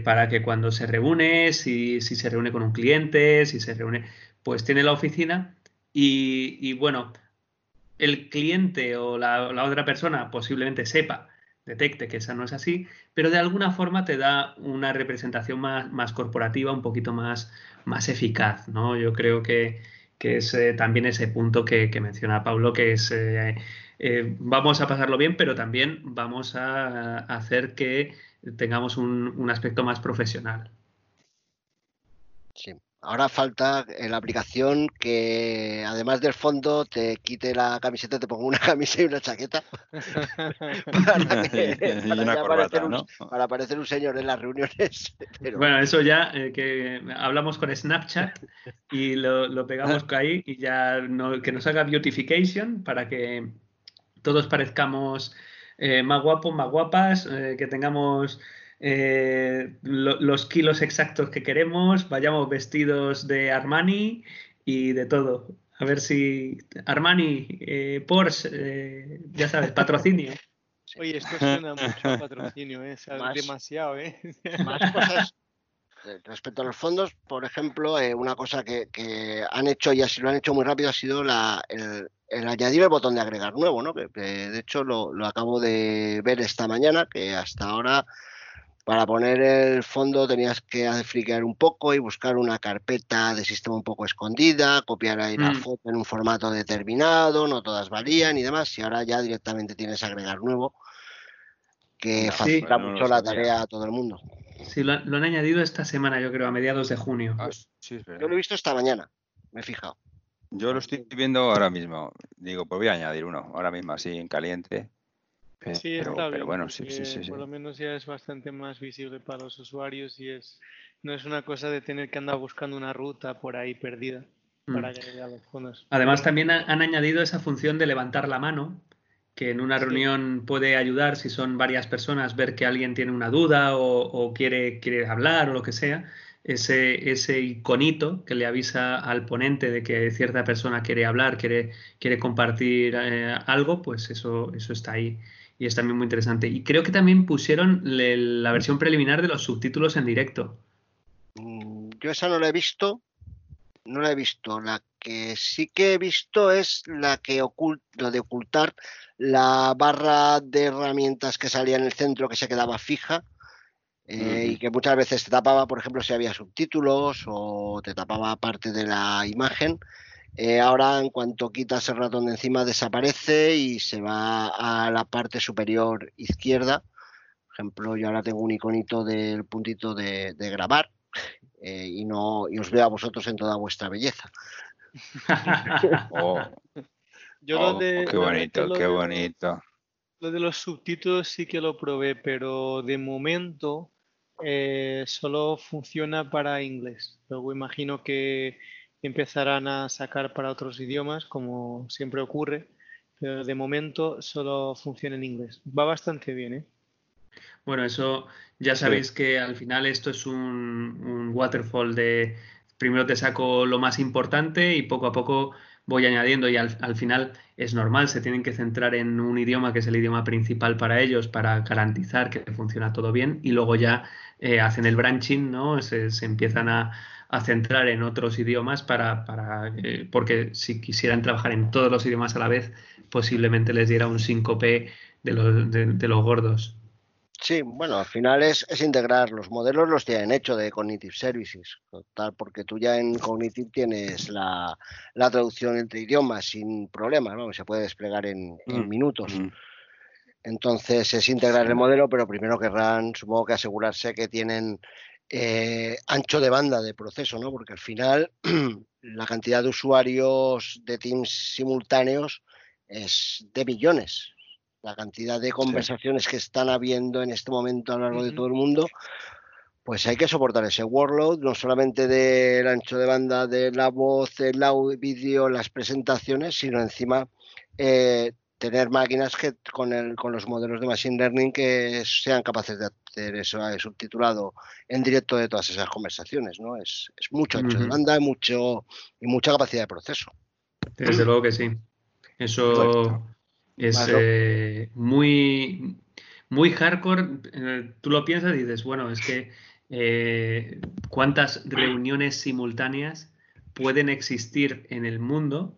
Para que cuando se reúne, si, se reúne con un cliente, si se reúne, pues tiene la oficina y, bueno, el cliente o la, otra persona posiblemente sepa detecte que esa no es así, pero de alguna forma te da una representación más, más corporativa, un poquito más, más eficaz, ¿no? Yo creo que, que es eh, también ese punto que, menciona Pablo, que es eh, eh, vamos a pasarlo bien, pero también vamos a, hacer que tengamos un aspecto más profesional. Sí. Ahora falta en la aplicación que además del fondo te quite la camiseta, te ponga una camisa y una chaqueta para, parecer un, señor en las reuniones. Bueno, eso ya eh, que hablamos con Snapchat y lo, pegamos ahí y ya que nos haga beautification para que todos parezcamos eh, más guapos, más guapas, eh, que tengamos eh, los kilos exactos que queremos, vayamos vestidos de Armani y de todo. A ver si Armani, eh, Porsche, eh, ya sabes, patrocinio. Oye, esto suena mucho a patrocinio, ¿eh? demasiado, ¿eh? Más cosas. Respecto a los fondos, por ejemplo, una cosa que, han hecho y así lo han hecho muy rápido ha sido la, el, añadir el botón de agregar nuevo, ¿no? Que, de hecho lo, lo, acabo de ver esta mañana, que hasta ahora para poner el fondo tenías que friquear un poco y buscar una carpeta de sistema un poco escondida, copiar ahí la mm. foto en un formato determinado, no todas valían y demás, y ahora ya directamente tienes agregar nuevo, que facilita mucho la tarea a todo el mundo. Sí, lo, han añadido esta semana, yo creo, a mediados de junio. Ah, yo lo he visto esta mañana, me he fijado. Yo lo estoy viendo ahora mismo. Digo, pues voy a añadir uno, ahora mismo así en caliente. Sí, está bien, bueno, sí, sí, sí, Por lo menos ya es bastante más visible para los usuarios y es no es una cosa de tener que andar buscando una ruta por ahí perdida mm. para llegar a los fondos. Además, también han añadido esa función de levantar la mano, que en una reunión puede ayudar si son varias personas ver que alguien tiene una duda o, quiere, quiere hablar o lo que sea. Ese, ese, iconito que le avisa al ponente de que cierta persona quiere hablar, quiere, quiere compartir eh, algo, pues eso, eso está ahí y es también muy interesante. Y creo que también pusieron la versión preliminar de los subtítulos en directo. Mm, yo esa no la he visto, no la he visto. La que sí que he visto es la que oculta, de ocultar la barra de herramientas que salía en el centro que se quedaba fija. Eh, y que muchas veces te tapaba, por ejemplo, si había subtítulos o te tapaba parte de la imagen. Eh, ahora, en cuanto quitas el ratón de encima, desaparece y se va a la parte superior izquierda. Por ejemplo, yo ahora tengo un iconito del puntito de, grabar eh, y, no, y os veo a vosotros en toda vuestra belleza. Oh. Yo oh, qué bonito, qué bonito. Lo de los subtítulos sí que lo probé, pero de momento eh, solo funciona para inglés. Luego imagino que empezarán a sacar para otros idiomas, como siempre ocurre, pero de momento solo funciona en inglés. Va bastante bien, ¿eh? Bueno, eso ya sabéis que al final esto es un, waterfall de primero te saco lo más importante y poco a poco voy añadiendo y al, final es normal, se tienen que centrar en un idioma que es el idioma principal para ellos para garantizar que funciona todo bien y luego ya eh, hacen el branching, ¿no? se empiezan a, a centrar en otros idiomas para, para eh, porque si quisieran trabajar en todos los idiomas a la vez, posiblemente les diera un síncope de los, de, los gordos. Sí, bueno, al final es, integrar los modelos, los tienen hecho de Cognitive Services, tal, porque tú ya en Cognitive tienes la, traducción entre idiomas sin problemas, ¿no? se puede desplegar en, mm, minutos. Mm. Entonces es integrar el modelo, pero primero querrán, supongo que asegurarse que tienen eh, ancho de banda de proceso, ¿no? Porque al final la cantidad de usuarios de Teams simultáneos es de millones. La cantidad de conversaciones que están habiendo en este momento a lo largo de todo el mundo, pues hay que soportar ese workload, no solamente del ancho de banda de la voz, el audio, vídeo, las presentaciones, sino encima eh, tener máquinas que con, el, con los modelos de Machine Learning que sean capaces de hacer eso eh, subtitulado en directo de todas esas conversaciones, ¿no? Es, mucho ancho de banda mucho, y mucha capacidad de proceso. Desde luego que sí. Eso es eh, muy, muy hardcore. Eh, tú lo piensas y dices, bueno, es que cuántas reuniones simultáneas pueden existir en el mundo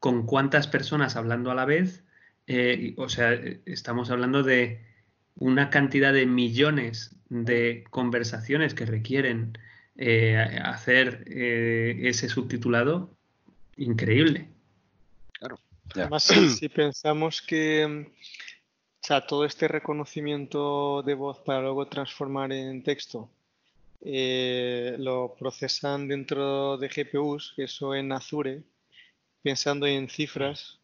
con cuántas personas hablando a la vez eh, o sea, estamos hablando de una cantidad de millones de conversaciones que requieren eh, hacer eh, ese subtitulado increíble. Claro. Además, si, pensamos que mm, o sea, todo este reconocimiento de voz para luego transformar en texto eh, lo procesan dentro de GPUs, eso en Azure, pensando en cifras,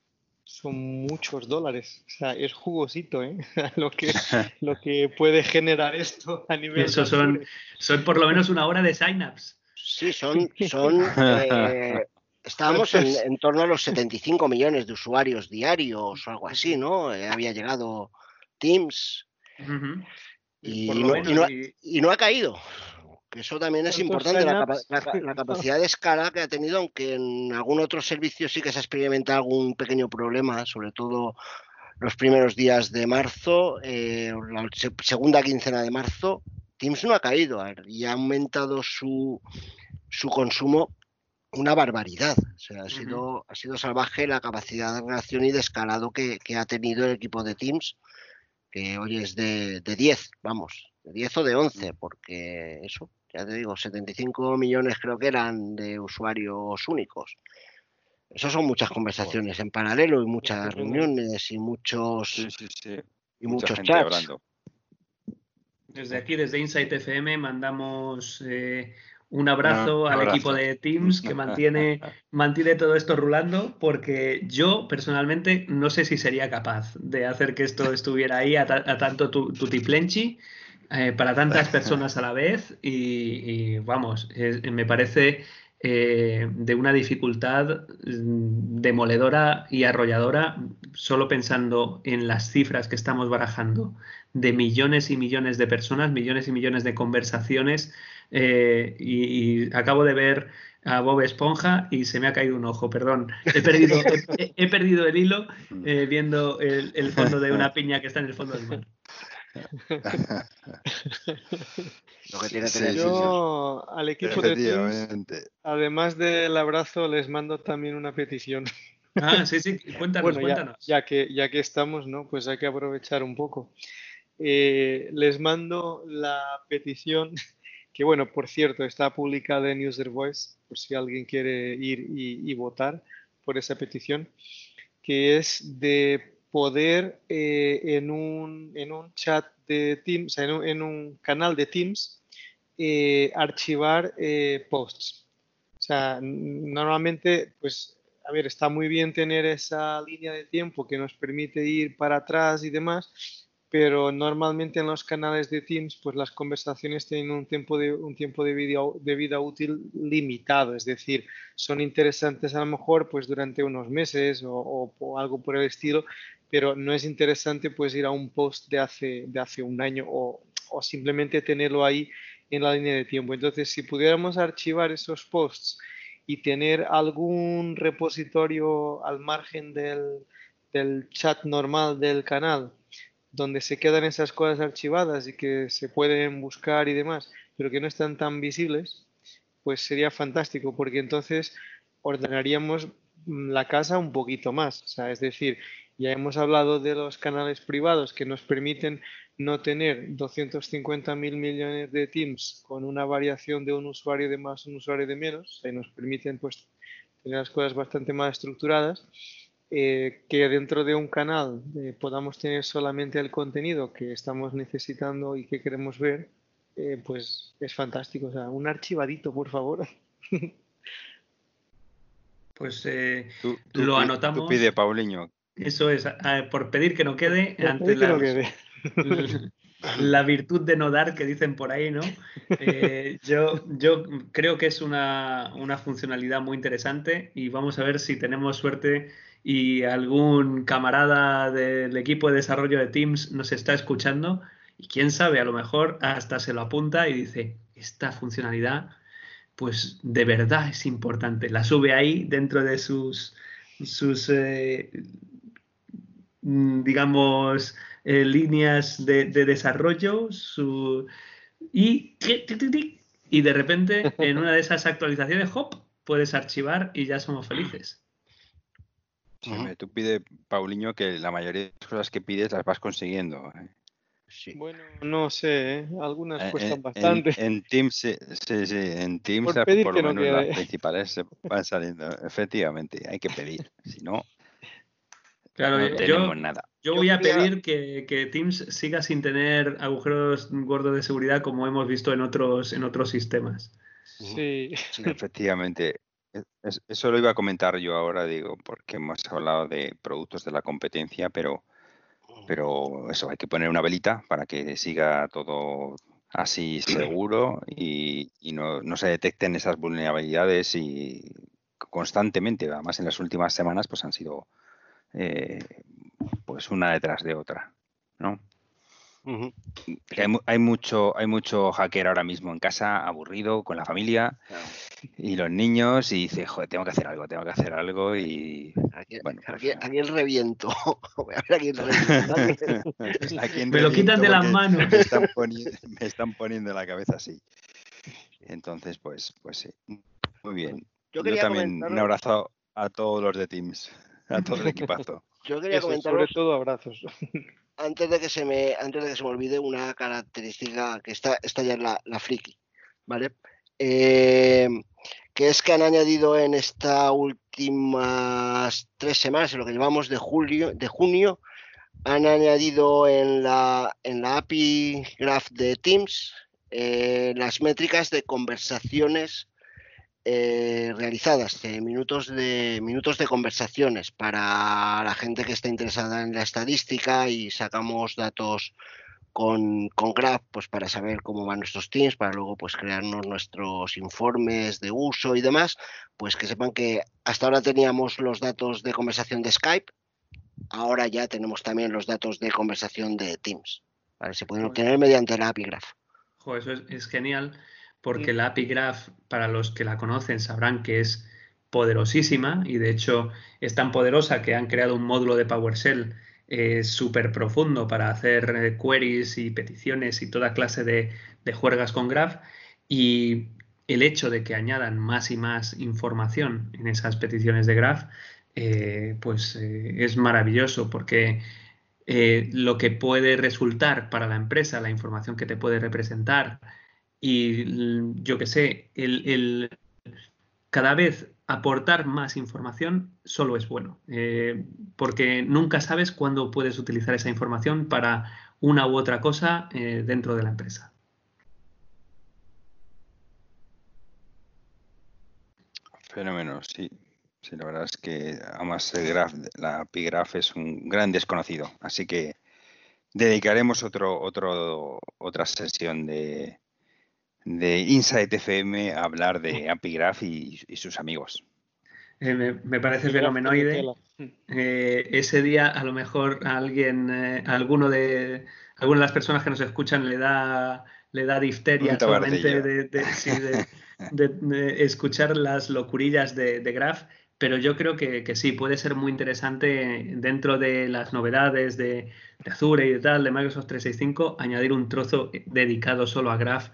son muchos dólares. O sea, es jugosito, ¿eh? lo, que, lo que puede generar esto a nivel. Eso son, son por lo menos una hora de signups. Sí, son. son eh, estábamos en, torno a los 75 millones de usuarios diarios o algo así, ¿no? Eh, había llegado Teams. y, no, ha caído. Eso también es importante, la, capacidad de escala que ha tenido, aunque en algún otro servicio sí que se ha experimentado algún pequeño problema, sobre todo los primeros días de marzo, eh, la segunda quincena de marzo, Teams no ha caído y ha aumentado su, su consumo una barbaridad. O sea, ha, sido, ha sido salvaje la capacidad de reacción y de escalado que, ha tenido el equipo de Teams, que hoy es de, de 10, vamos, de 10 o de 11, porque eso, ya te digo, 75 millones creo que eran de usuarios únicos. Eso son muchas conversaciones en paralelo y muchas reuniones y muchos y muchos chats. Desde aquí, desde Insight FM, mandamos eh, un abrazo al equipo de Teams que mantiene, mantiene todo esto rulando, porque yo personalmente no sé si sería capaz de hacer que esto estuviera ahí a, tanto tutiplenchi. Eh, para tantas personas a la vez y, vamos, me parece eh, de una dificultad mm, demoledora y arrolladora solo pensando en las cifras que estamos barajando de millones y millones de personas, millones y millones de conversaciones eh, y, acabo de ver a Bob Esponja y se me ha caído un ojo, perdón. He perdido, he, perdido el hilo viendo el, el, fondo de una piña que está en el fondo del mar. Yo al equipo de Teams, además del abrazo, les mando también una petición. Ah, sí, sí, cuéntanos, cuéntanos. Ya, que, ya que estamos, ¿no? Pues hay que aprovechar un poco. Eh, les mando la petición, que bueno, por cierto, está publicada en User Voice, por si alguien quiere ir y votar por esa petición, que es de poder eh, en, un, en, un, chat de Teams, en un, en un canal de Teams, eh, archivar eh, posts. O sea, normalmente, pues, a ver, está muy bien tener esa línea de tiempo que nos permite ir para atrás y demás, pero normalmente en los canales de Teams, pues las conversaciones tienen un tiempo de, un tiempo de, vida, de vida útil limitado, es decir, son interesantes a lo mejor pues durante unos meses o, o, algo por el estilo, pero no es interesante pues ir a un post de hace, de hace un año o, o simplemente tenerlo ahí en la línea de tiempo. Entonces, si pudiéramos archivar esos posts y tener algún repositorio al margen del, del chat normal del canal, donde se quedan esas cosas archivadas y que se pueden buscar y demás, pero que no están tan visibles, pues sería fantástico, porque entonces ordenaríamos la casa un poquito más. O sea, es decir, ya hemos hablado de los canales privados que nos permiten no tener 250 mil millones de teams con una variación de un usuario de más, un usuario de menos, y nos permiten pues tener las cosas bastante más estructuradas. Eh, que dentro de un canal eh, podamos tener solamente el contenido que estamos necesitando y que queremos ver, eh, pues es fantástico. O sea, un archivadito, por favor. Pues lo anotamos. Tú pide, Paulinho, eso es, por pedir que no quede ante la, la, virtud de no dar que dicen por ahí, ¿no? Eh, yo, yo creo que es una, una, funcionalidad muy interesante y vamos a ver si tenemos suerte y algún camarada del equipo de desarrollo de Teams nos está escuchando y quién sabe, a lo mejor hasta se lo apunta y dice, esta funcionalidad pues de verdad es importante. La sube ahí dentro de sus, sus eh, digamos, eh, líneas de, desarrollo y, y de repente en una de esas actualizaciones, hop, puedes archivar y ya somos felices. tú pide, Paulinho, que la mayoría de las cosas que pides las vas consiguiendo. ¿eh? Bueno, no sé, ¿eh? algunas cuestan bastante. En, Teams, sí, sí, en Teams por, lo menos las principales van saliendo. Efectivamente, hay que pedir, si no... Claro, no yo- tenemos nada. Yo Yo voy a pedir que, que Teams siga sin tener agujeros gordos de seguridad como hemos visto en otros, en otros sistemas. Sí, Sí. Efectivamente. Es- es- Eso lo iba a comentar yo ahora, digo, porque hemos hablado de productos de la competencia, pero, pero eso, hay que poner una velita para que siga todo así seguro y, y no, no se detecten esas vulnerabilidades y constantemente, además en las últimas semanas, pues han sido eh, pues una detrás de otra, ¿no? Hay, mu- hay mucho, hay mucho hacker ahora mismo en casa, aburrido, con la familia Claro. y los niños, y dice, joder, tengo que hacer algo, tengo que hacer algo, y Aquí, Bueno, pues, aquí, el reviento. Voy a ver aquí el reviento. ¿A quién Me lo quitan de las manos. Me están, poni- me están poniendo la cabeza así. Entonces, pues, pues sí. Muy bien. Yo también un abrazo a todos los de Teams, a todo el equipazo. Yo quería eso, sobre todo abrazos. antes de que se me antes de que se me olvide una característica que está esta ya es la, la friki vale Eh, que es que han añadido en estas últimas tres semanas en lo que llevamos de julio de junio han añadido en la en la API Graph de Teams eh, las métricas de conversaciones eh, realizadas, de minutos de minutos de conversaciones para la gente que está interesada en la estadística y sacamos datos con, con Graph pues para saber cómo van nuestros teams, para luego pues crearnos nuestros informes de uso y demás, pues que sepan que hasta ahora teníamos los datos de conversación de Skype, ahora ya tenemos también los datos de conversación de Teams. ¿vale? Se pueden obtener mediante la API Graph. Eso es, es genial porque la API Graph, para los que la conocen, sabrán que es poderosísima y de hecho es tan poderosa que han creado un módulo de PowerShell eh, súper profundo para hacer eh, queries y peticiones y toda clase de, de juergas con Graph. Y el hecho de que añadan más y más información en esas peticiones de Graph eh, pues eh, es maravilloso porque lo que puede resultar para la empresa, la información que te puede representar y yo que sé, el, el cada vez aportar más información solo es bueno, eh, porque nunca sabes cuándo puedes utilizar esa información para una u otra cosa eh, dentro de la empresa. Fenómeno, sí. Sí, la verdad es que además el graph, la API Graph es un gran desconocido, así que dedicaremos otro, otro, otra sesión de, de Insight FM a hablar de API Graph y, y sus amigos. Eh, me, me parece fenomenoide. Eh, ese día a lo mejor a alguien, eh, a alguno de, alguna de las personas que nos escuchan le da, le da difteria solamente de, de- sí, de- de- de escuchar las locurillas de, de Graph, pero yo creo que, que sí, puede ser muy interesante dentro de las novedades de, de Azure y de tal, de Microsoft 365, añadir un trozo dedicado solo a Graph,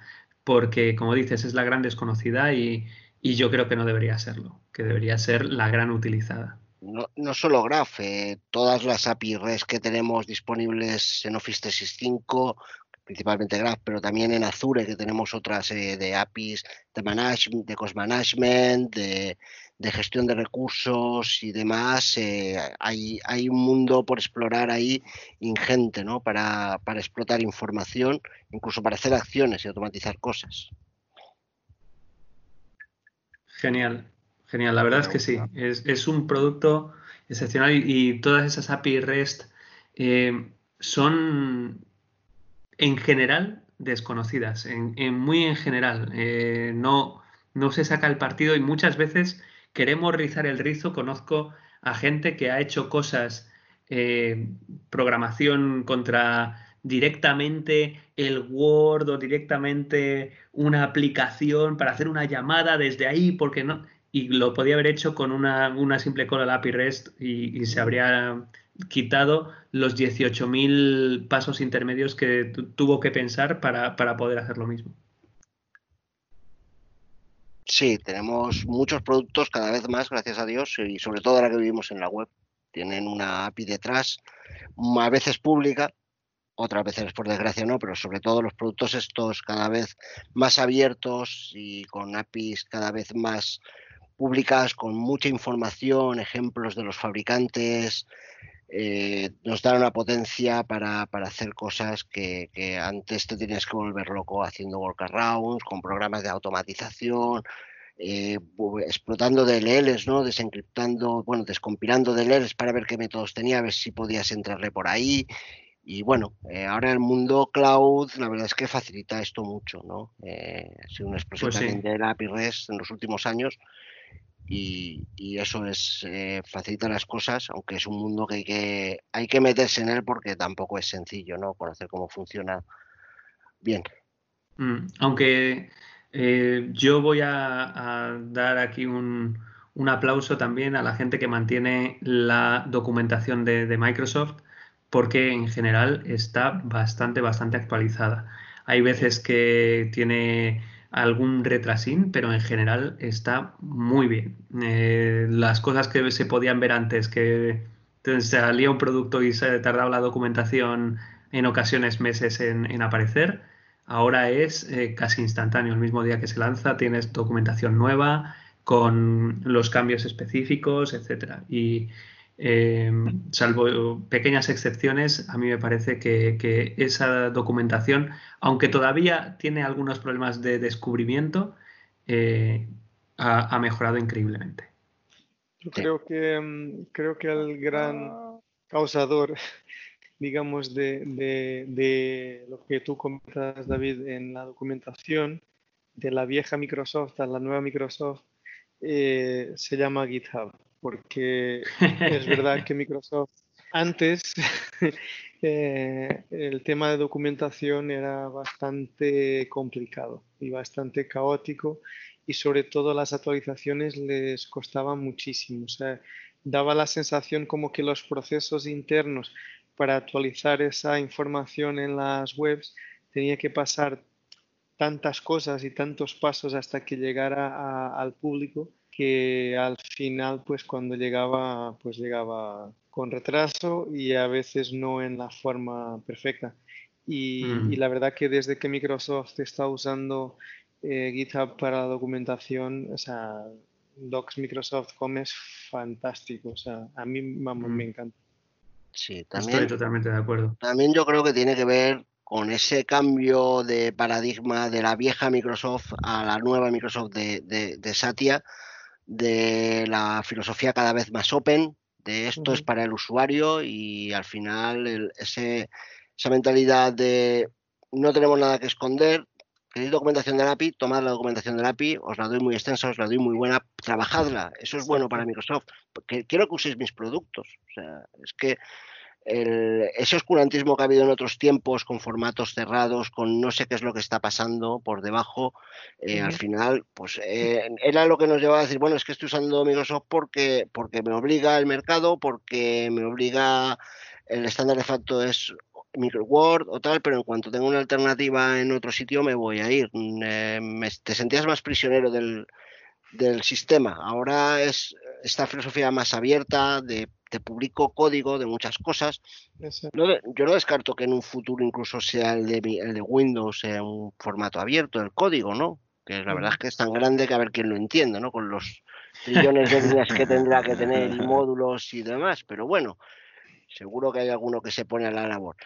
porque como dices, es la gran desconocida y, yo creo que no debería serlo, que debería ser la gran utilizada. No, solo Graph, eh, todas las API REST que tenemos disponibles en Office 365, principalmente Graph, pero también en Azure, que tenemos otras serie de APIs de, manage, de cost management, de, de gestión de recursos y demás. eh, hay, hay un mundo por explorar ahí ingente, ¿no? Para, para explotar información, incluso para hacer acciones y automatizar cosas. Genial, genial. La verdad es que sí. Es, es un producto excepcional y, y todas esas API REST eh, son en general desconocidas, en, en muy en general. Eh, no, no se saca el partido y muchas veces queremos rizar el rizo. Conozco a gente que ha hecho cosas, eh, programación contra directamente el Word o directamente una aplicación para hacer una llamada desde ahí, porque no. Y lo podía haber hecho con una, simple cola de API REST y, se habría quitado los 18.000 pasos intermedios que tu- tuvo que pensar para, para poder hacer lo mismo. Sí, tenemos muchos productos cada vez más, gracias a Dios, y sobre todo ahora que vivimos en la web. Tienen una API detrás, mm, a veces pública, otras veces por desgracia no, pero sobre todo los productos estos cada vez más abiertos y con APIs cada vez más públicas, con mucha información, ejemplos de los fabricantes, eh, nos dan una potencia para, hacer cosas que, antes te tenías que volver loco haciendo workarounds, con programas de automatización, eh, explotando DLLs, ¿no? Desencriptando, bueno, descompilando DLLs para ver qué métodos tenía, a ver si podías entrarle por ahí. Y bueno, eh, ahora el mundo cloud, la verdad es que facilita esto mucho, ¿no? ha sido una explosión pues también de la API REST en los últimos años y, eso es eh, facilita las cosas, aunque es un mundo que hay, que hay que meterse en él porque tampoco es sencillo, ¿no? Conocer cómo funciona bien. Mm, aunque eh, yo voy a, dar aquí un, aplauso también a la gente que mantiene la documentación de, de Microsoft porque en general está bastante, bastante actualizada. Hay veces que tiene algún retrasín, pero en general está muy bien. Eh, las cosas que se podían ver antes, que salía un producto y se tardaba la documentación en ocasiones meses en, aparecer, ahora es eh, casi instantáneo. El mismo día que se lanza tienes documentación nueva con los cambios específicos, etcétera. Y eh, salvo pequeñas excepciones, a mí me parece que, esa documentación, aunque todavía tiene algunos problemas de descubrimiento, eh, ha, mejorado increíblemente. Yo creo que, mm, creo que el gran causador, digamos, de, lo que tú comentas, David, en la documentación de la vieja Microsoft a la nueva Microsoft, eh, se llama GitHub porque es verdad que Microsoft antes eh, el tema de documentación era bastante complicado y bastante caótico y sobre todo las actualizaciones les costaban muchísimo. O sea, daba la sensación como que los procesos internos para actualizar esa información en las webs tenía que pasar tantas cosas y tantos pasos hasta que llegara al público que al final, pues cuando llegaba, pues llegaba con retraso y a veces no en la forma perfecta. Y, mm. la verdad que desde que Microsoft está usando eh, GitHub para la documentación, o sea, Docs Microsoft Com es fantástico. O sea, a mí vamos, me mm. encanta. Sí, también. Estoy totalmente de acuerdo. También yo creo que tiene que ver con ese cambio de paradigma de la vieja Microsoft a la nueva Microsoft de, de Satya, de la filosofía cada vez más open, de esto es para el usuario y al final ese, esa mentalidad de no tenemos nada que esconder, queréis documentación del API, tomad la documentación del API, os la doy muy extensa, os la doy muy buena, trabajadla, eso es bueno para Microsoft, porque quiero que uséis mis productos, o sea, es que ese oscurantismo que ha habido en otros tiempos con formatos cerrados, con no sé qué es lo que está pasando por debajo, eh, al final, pues eh, era lo que nos llevaba a decir, bueno, es que estoy usando Microsoft porque, porque me obliga el mercado, porque me obliga, el estándar de facto es Microword o tal, pero en cuanto tengo una alternativa en otro sitio me voy a ir. Mm, eh, te sentías más prisionero del, del sistema. Ahora es esta filosofía más abierta de te publico código de muchas cosas. yo no descarto que en un futuro incluso sea el de, el de Windows sea un formato abierto, el código, ¿no? Que la verdad es que es tan grande que a ver quién lo entiende, ¿no? Con los trillones de líneas que tendrá que tener y módulos y demás. Pero bueno, seguro que hay alguno que se pone a la labor.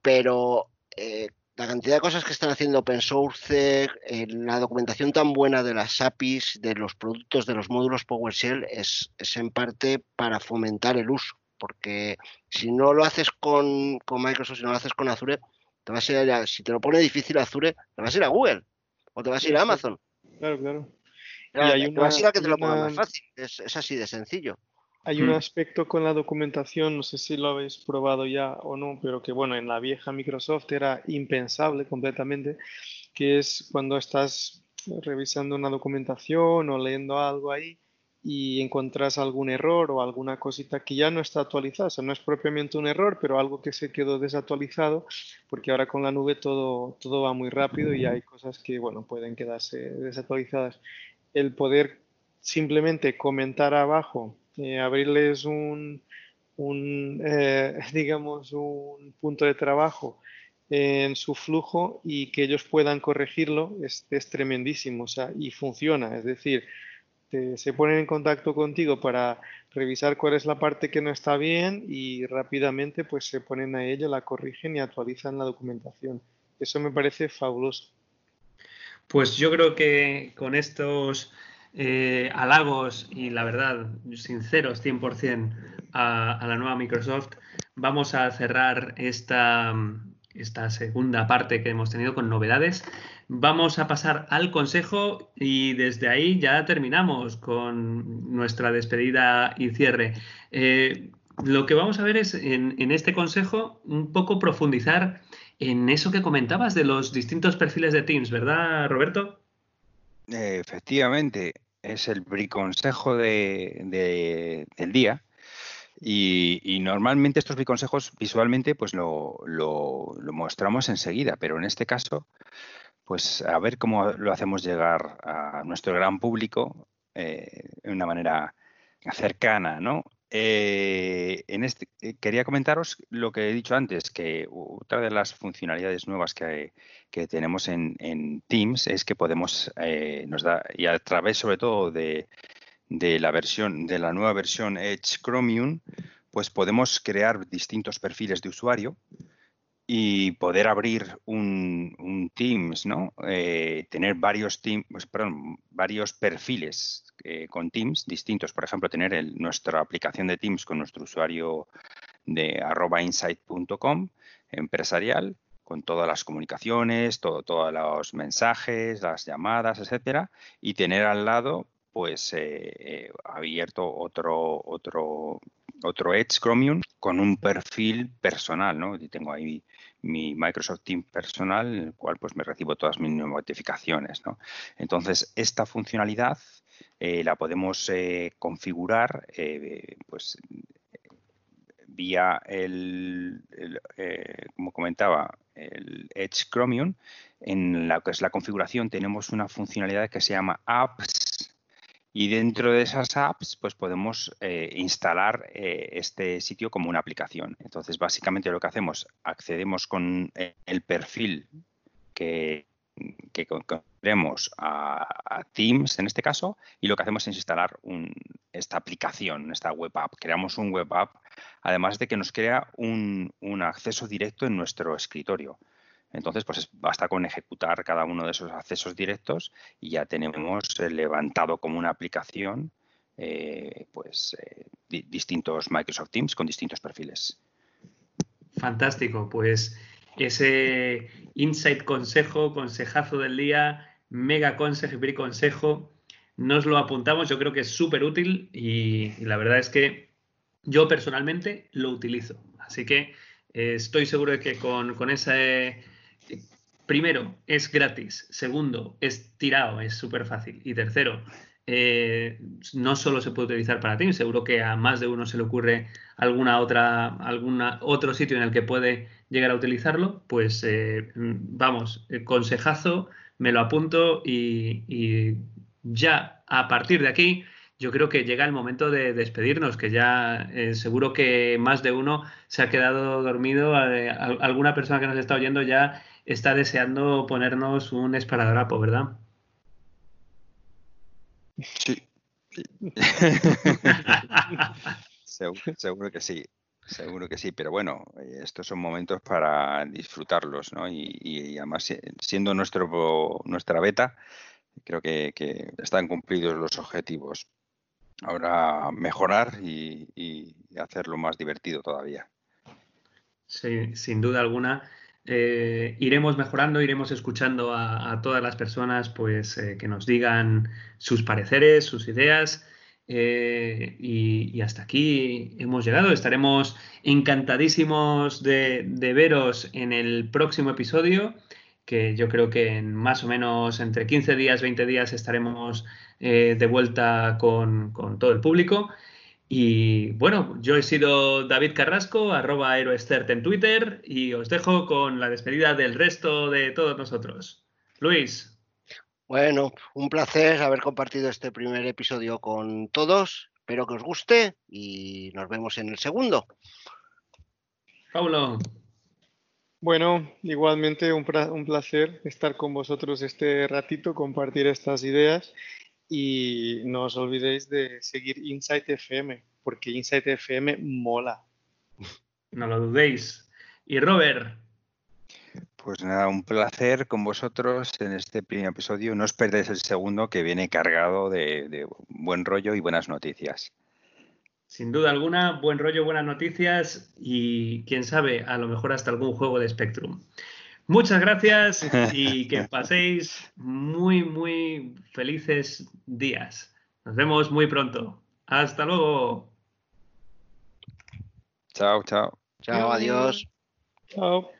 Pero eh, la cantidad de cosas que están haciendo open source, eh, la documentación tan buena de las APIs, de los productos, de los módulos PowerShell, es, es en parte para fomentar el uso. Porque si no lo haces con, Microsoft, si no lo haces con Azure, te vas a ir a, si te lo pone difícil Azure, te vas a ir a Google o te vas a ir a Amazon. Claro, claro. Y hay una, te vas a ir a que te lo ponga más fácil. es así de sencillo. Hay un mm. aspecto con la documentación, no sé si lo habéis probado ya o no, pero que bueno, en la vieja Microsoft era impensable completamente, que es cuando estás revisando una documentación o leyendo algo ahí y encuentras algún error o alguna cosita que ya no está actualizada, o sea, no es propiamente un error, pero algo que se quedó desactualizado, porque ahora con la nube todo, todo va muy rápido y hay cosas que, bueno, pueden quedarse desactualizadas. El poder simplemente comentar abajo eh, abrirles un, eh, digamos, un punto de trabajo en su flujo y que ellos puedan corregirlo es, tremendísimo, o sea, y funciona, es decir, se ponen en contacto contigo para revisar cuál es la parte que no está bien y rápidamente pues se ponen a ello, la corrigen y actualizan la documentación. Eso me parece fabuloso. Pues yo creo que con estos eh, halagos y la verdad, sinceros 100% a, a la nueva Microsoft, vamos a cerrar esta, esta segunda parte que hemos tenido con novedades. Vamos a pasar al consejo y desde ahí ya terminamos con nuestra despedida y cierre. Eh, lo que vamos a ver es en, este consejo un poco profundizar en eso que comentabas de los distintos perfiles de Teams, ¿verdad, Roberto? Efectivamente, es el briconsejo de, del día. Y, normalmente estos biconsejos visualmente pues lo, lo, mostramos enseguida, pero en este caso pues a ver cómo lo hacemos llegar a nuestro gran público eh, de una manera cercana, ¿no? Eh, en este, eh, quería comentaros lo que he dicho antes, que otra de las funcionalidades nuevas que, tenemos en, Teams es que podemos, nos da, y a través sobre todo de, de, la versión, de la nueva versión Edge Chromium, pues podemos crear distintos perfiles de usuario y poder abrir un, Teams, ¿no? Eh, tener varios, team, pues, perdón, varios perfiles eh, con Teams distintos. Por ejemplo, tener nuestra aplicación de Teams con nuestro usuario de arroba insight.com empresarial con todas las comunicaciones, todo, todos los mensajes, las llamadas, etcétera, y tener al lado, pues, eh, abierto otro, otro otro Edge Chromium con un perfil personal, ¿no? Y tengo ahí mi Microsoft Teams personal, en el cual pues me recibo todas mis notificaciones, ¿no? Entonces, esta funcionalidad eh, la podemos eh, configurar, eh, pues vía el, como comentaba, el Edge Chromium. En la que es la configuración tenemos una funcionalidad que se llama Apps y dentro de esas apps, pues podemos eh, instalar eh, este sitio como una aplicación. Entonces, básicamente lo que hacemos, accedemos con el perfil que, que a, Teams en este caso, y lo que hacemos es instalar esta aplicación, esta web app. Creamos un web app, además de que nos crea un acceso directo en nuestro escritorio. Entonces, pues basta con ejecutar cada uno de esos accesos directos y ya tenemos eh, levantado como una aplicación eh, pues eh, distintos Microsoft Teams con distintos perfiles. Fantástico, pues ese insight consejo, consejazo del día, mega consejo y consejo, nos lo apuntamos, yo creo que es súper útil y, la verdad es que yo personalmente lo utilizo. Así que estoy seguro de que con, con ese primero, es gratis. Segundo, es tirado, es súper fácil. Y tercero, eh, no solo se puede utilizar para Teams, seguro que a más de uno se le ocurre alguna otra, alguna otro sitio en el que puede llegar a utilizarlo, pues eh, vamos, consejazo, me lo apunto y, ya a partir de aquí yo creo que llega el momento de despedirnos, que ya eh, seguro que más de uno se ha quedado dormido, alguna persona que nos está oyendo ya está deseando ponernos un esparadrapo, ¿verdad? Sí. seguro, que sí. Seguro que sí, pero bueno, estos son momentos para disfrutarlos, ¿no? Y, además, siendo nuestro, nuestra beta, creo que, están cumplidos los objetivos. Ahora mejorar y, y, hacerlo más divertido todavía. Sí, sin duda alguna. Eh, iremos mejorando, iremos escuchando a, todas las personas pues, eh, que nos digan sus pareceres, sus ideas. Eh, y, hasta aquí hemos llegado. Estaremos encantadísimos de, veros en el próximo episodio, que yo creo que en más o menos entre 15 días, 20 días estaremos de vuelta con, con todo el público. Y bueno, yo he sido David Carrasco, arroba Aeroestert en Twitter, y os dejo con la despedida del resto de todos nosotros. Luis. Bueno, un placer haber compartido este primer episodio con todos. Espero que os guste y nos vemos en el segundo. Paulo. Bueno, igualmente un, placer estar con vosotros este ratito, compartir estas ideas Y no os olvidéis de seguir Insight FM, porque Insight FM mola. No lo dudéis. Y Robert. Pues nada, un placer con vosotros en este primer episodio. No os perdáis el segundo que viene cargado de, de buen rollo y buenas noticias. Sin duda alguna, buen rollo, buenas noticias y quién sabe, a lo mejor hasta algún juego de Spectrum. Muchas gracias y que paséis muy, muy felices días. Nos vemos muy pronto. Hasta luego. Chao, chao. Chao, adiós. Chao.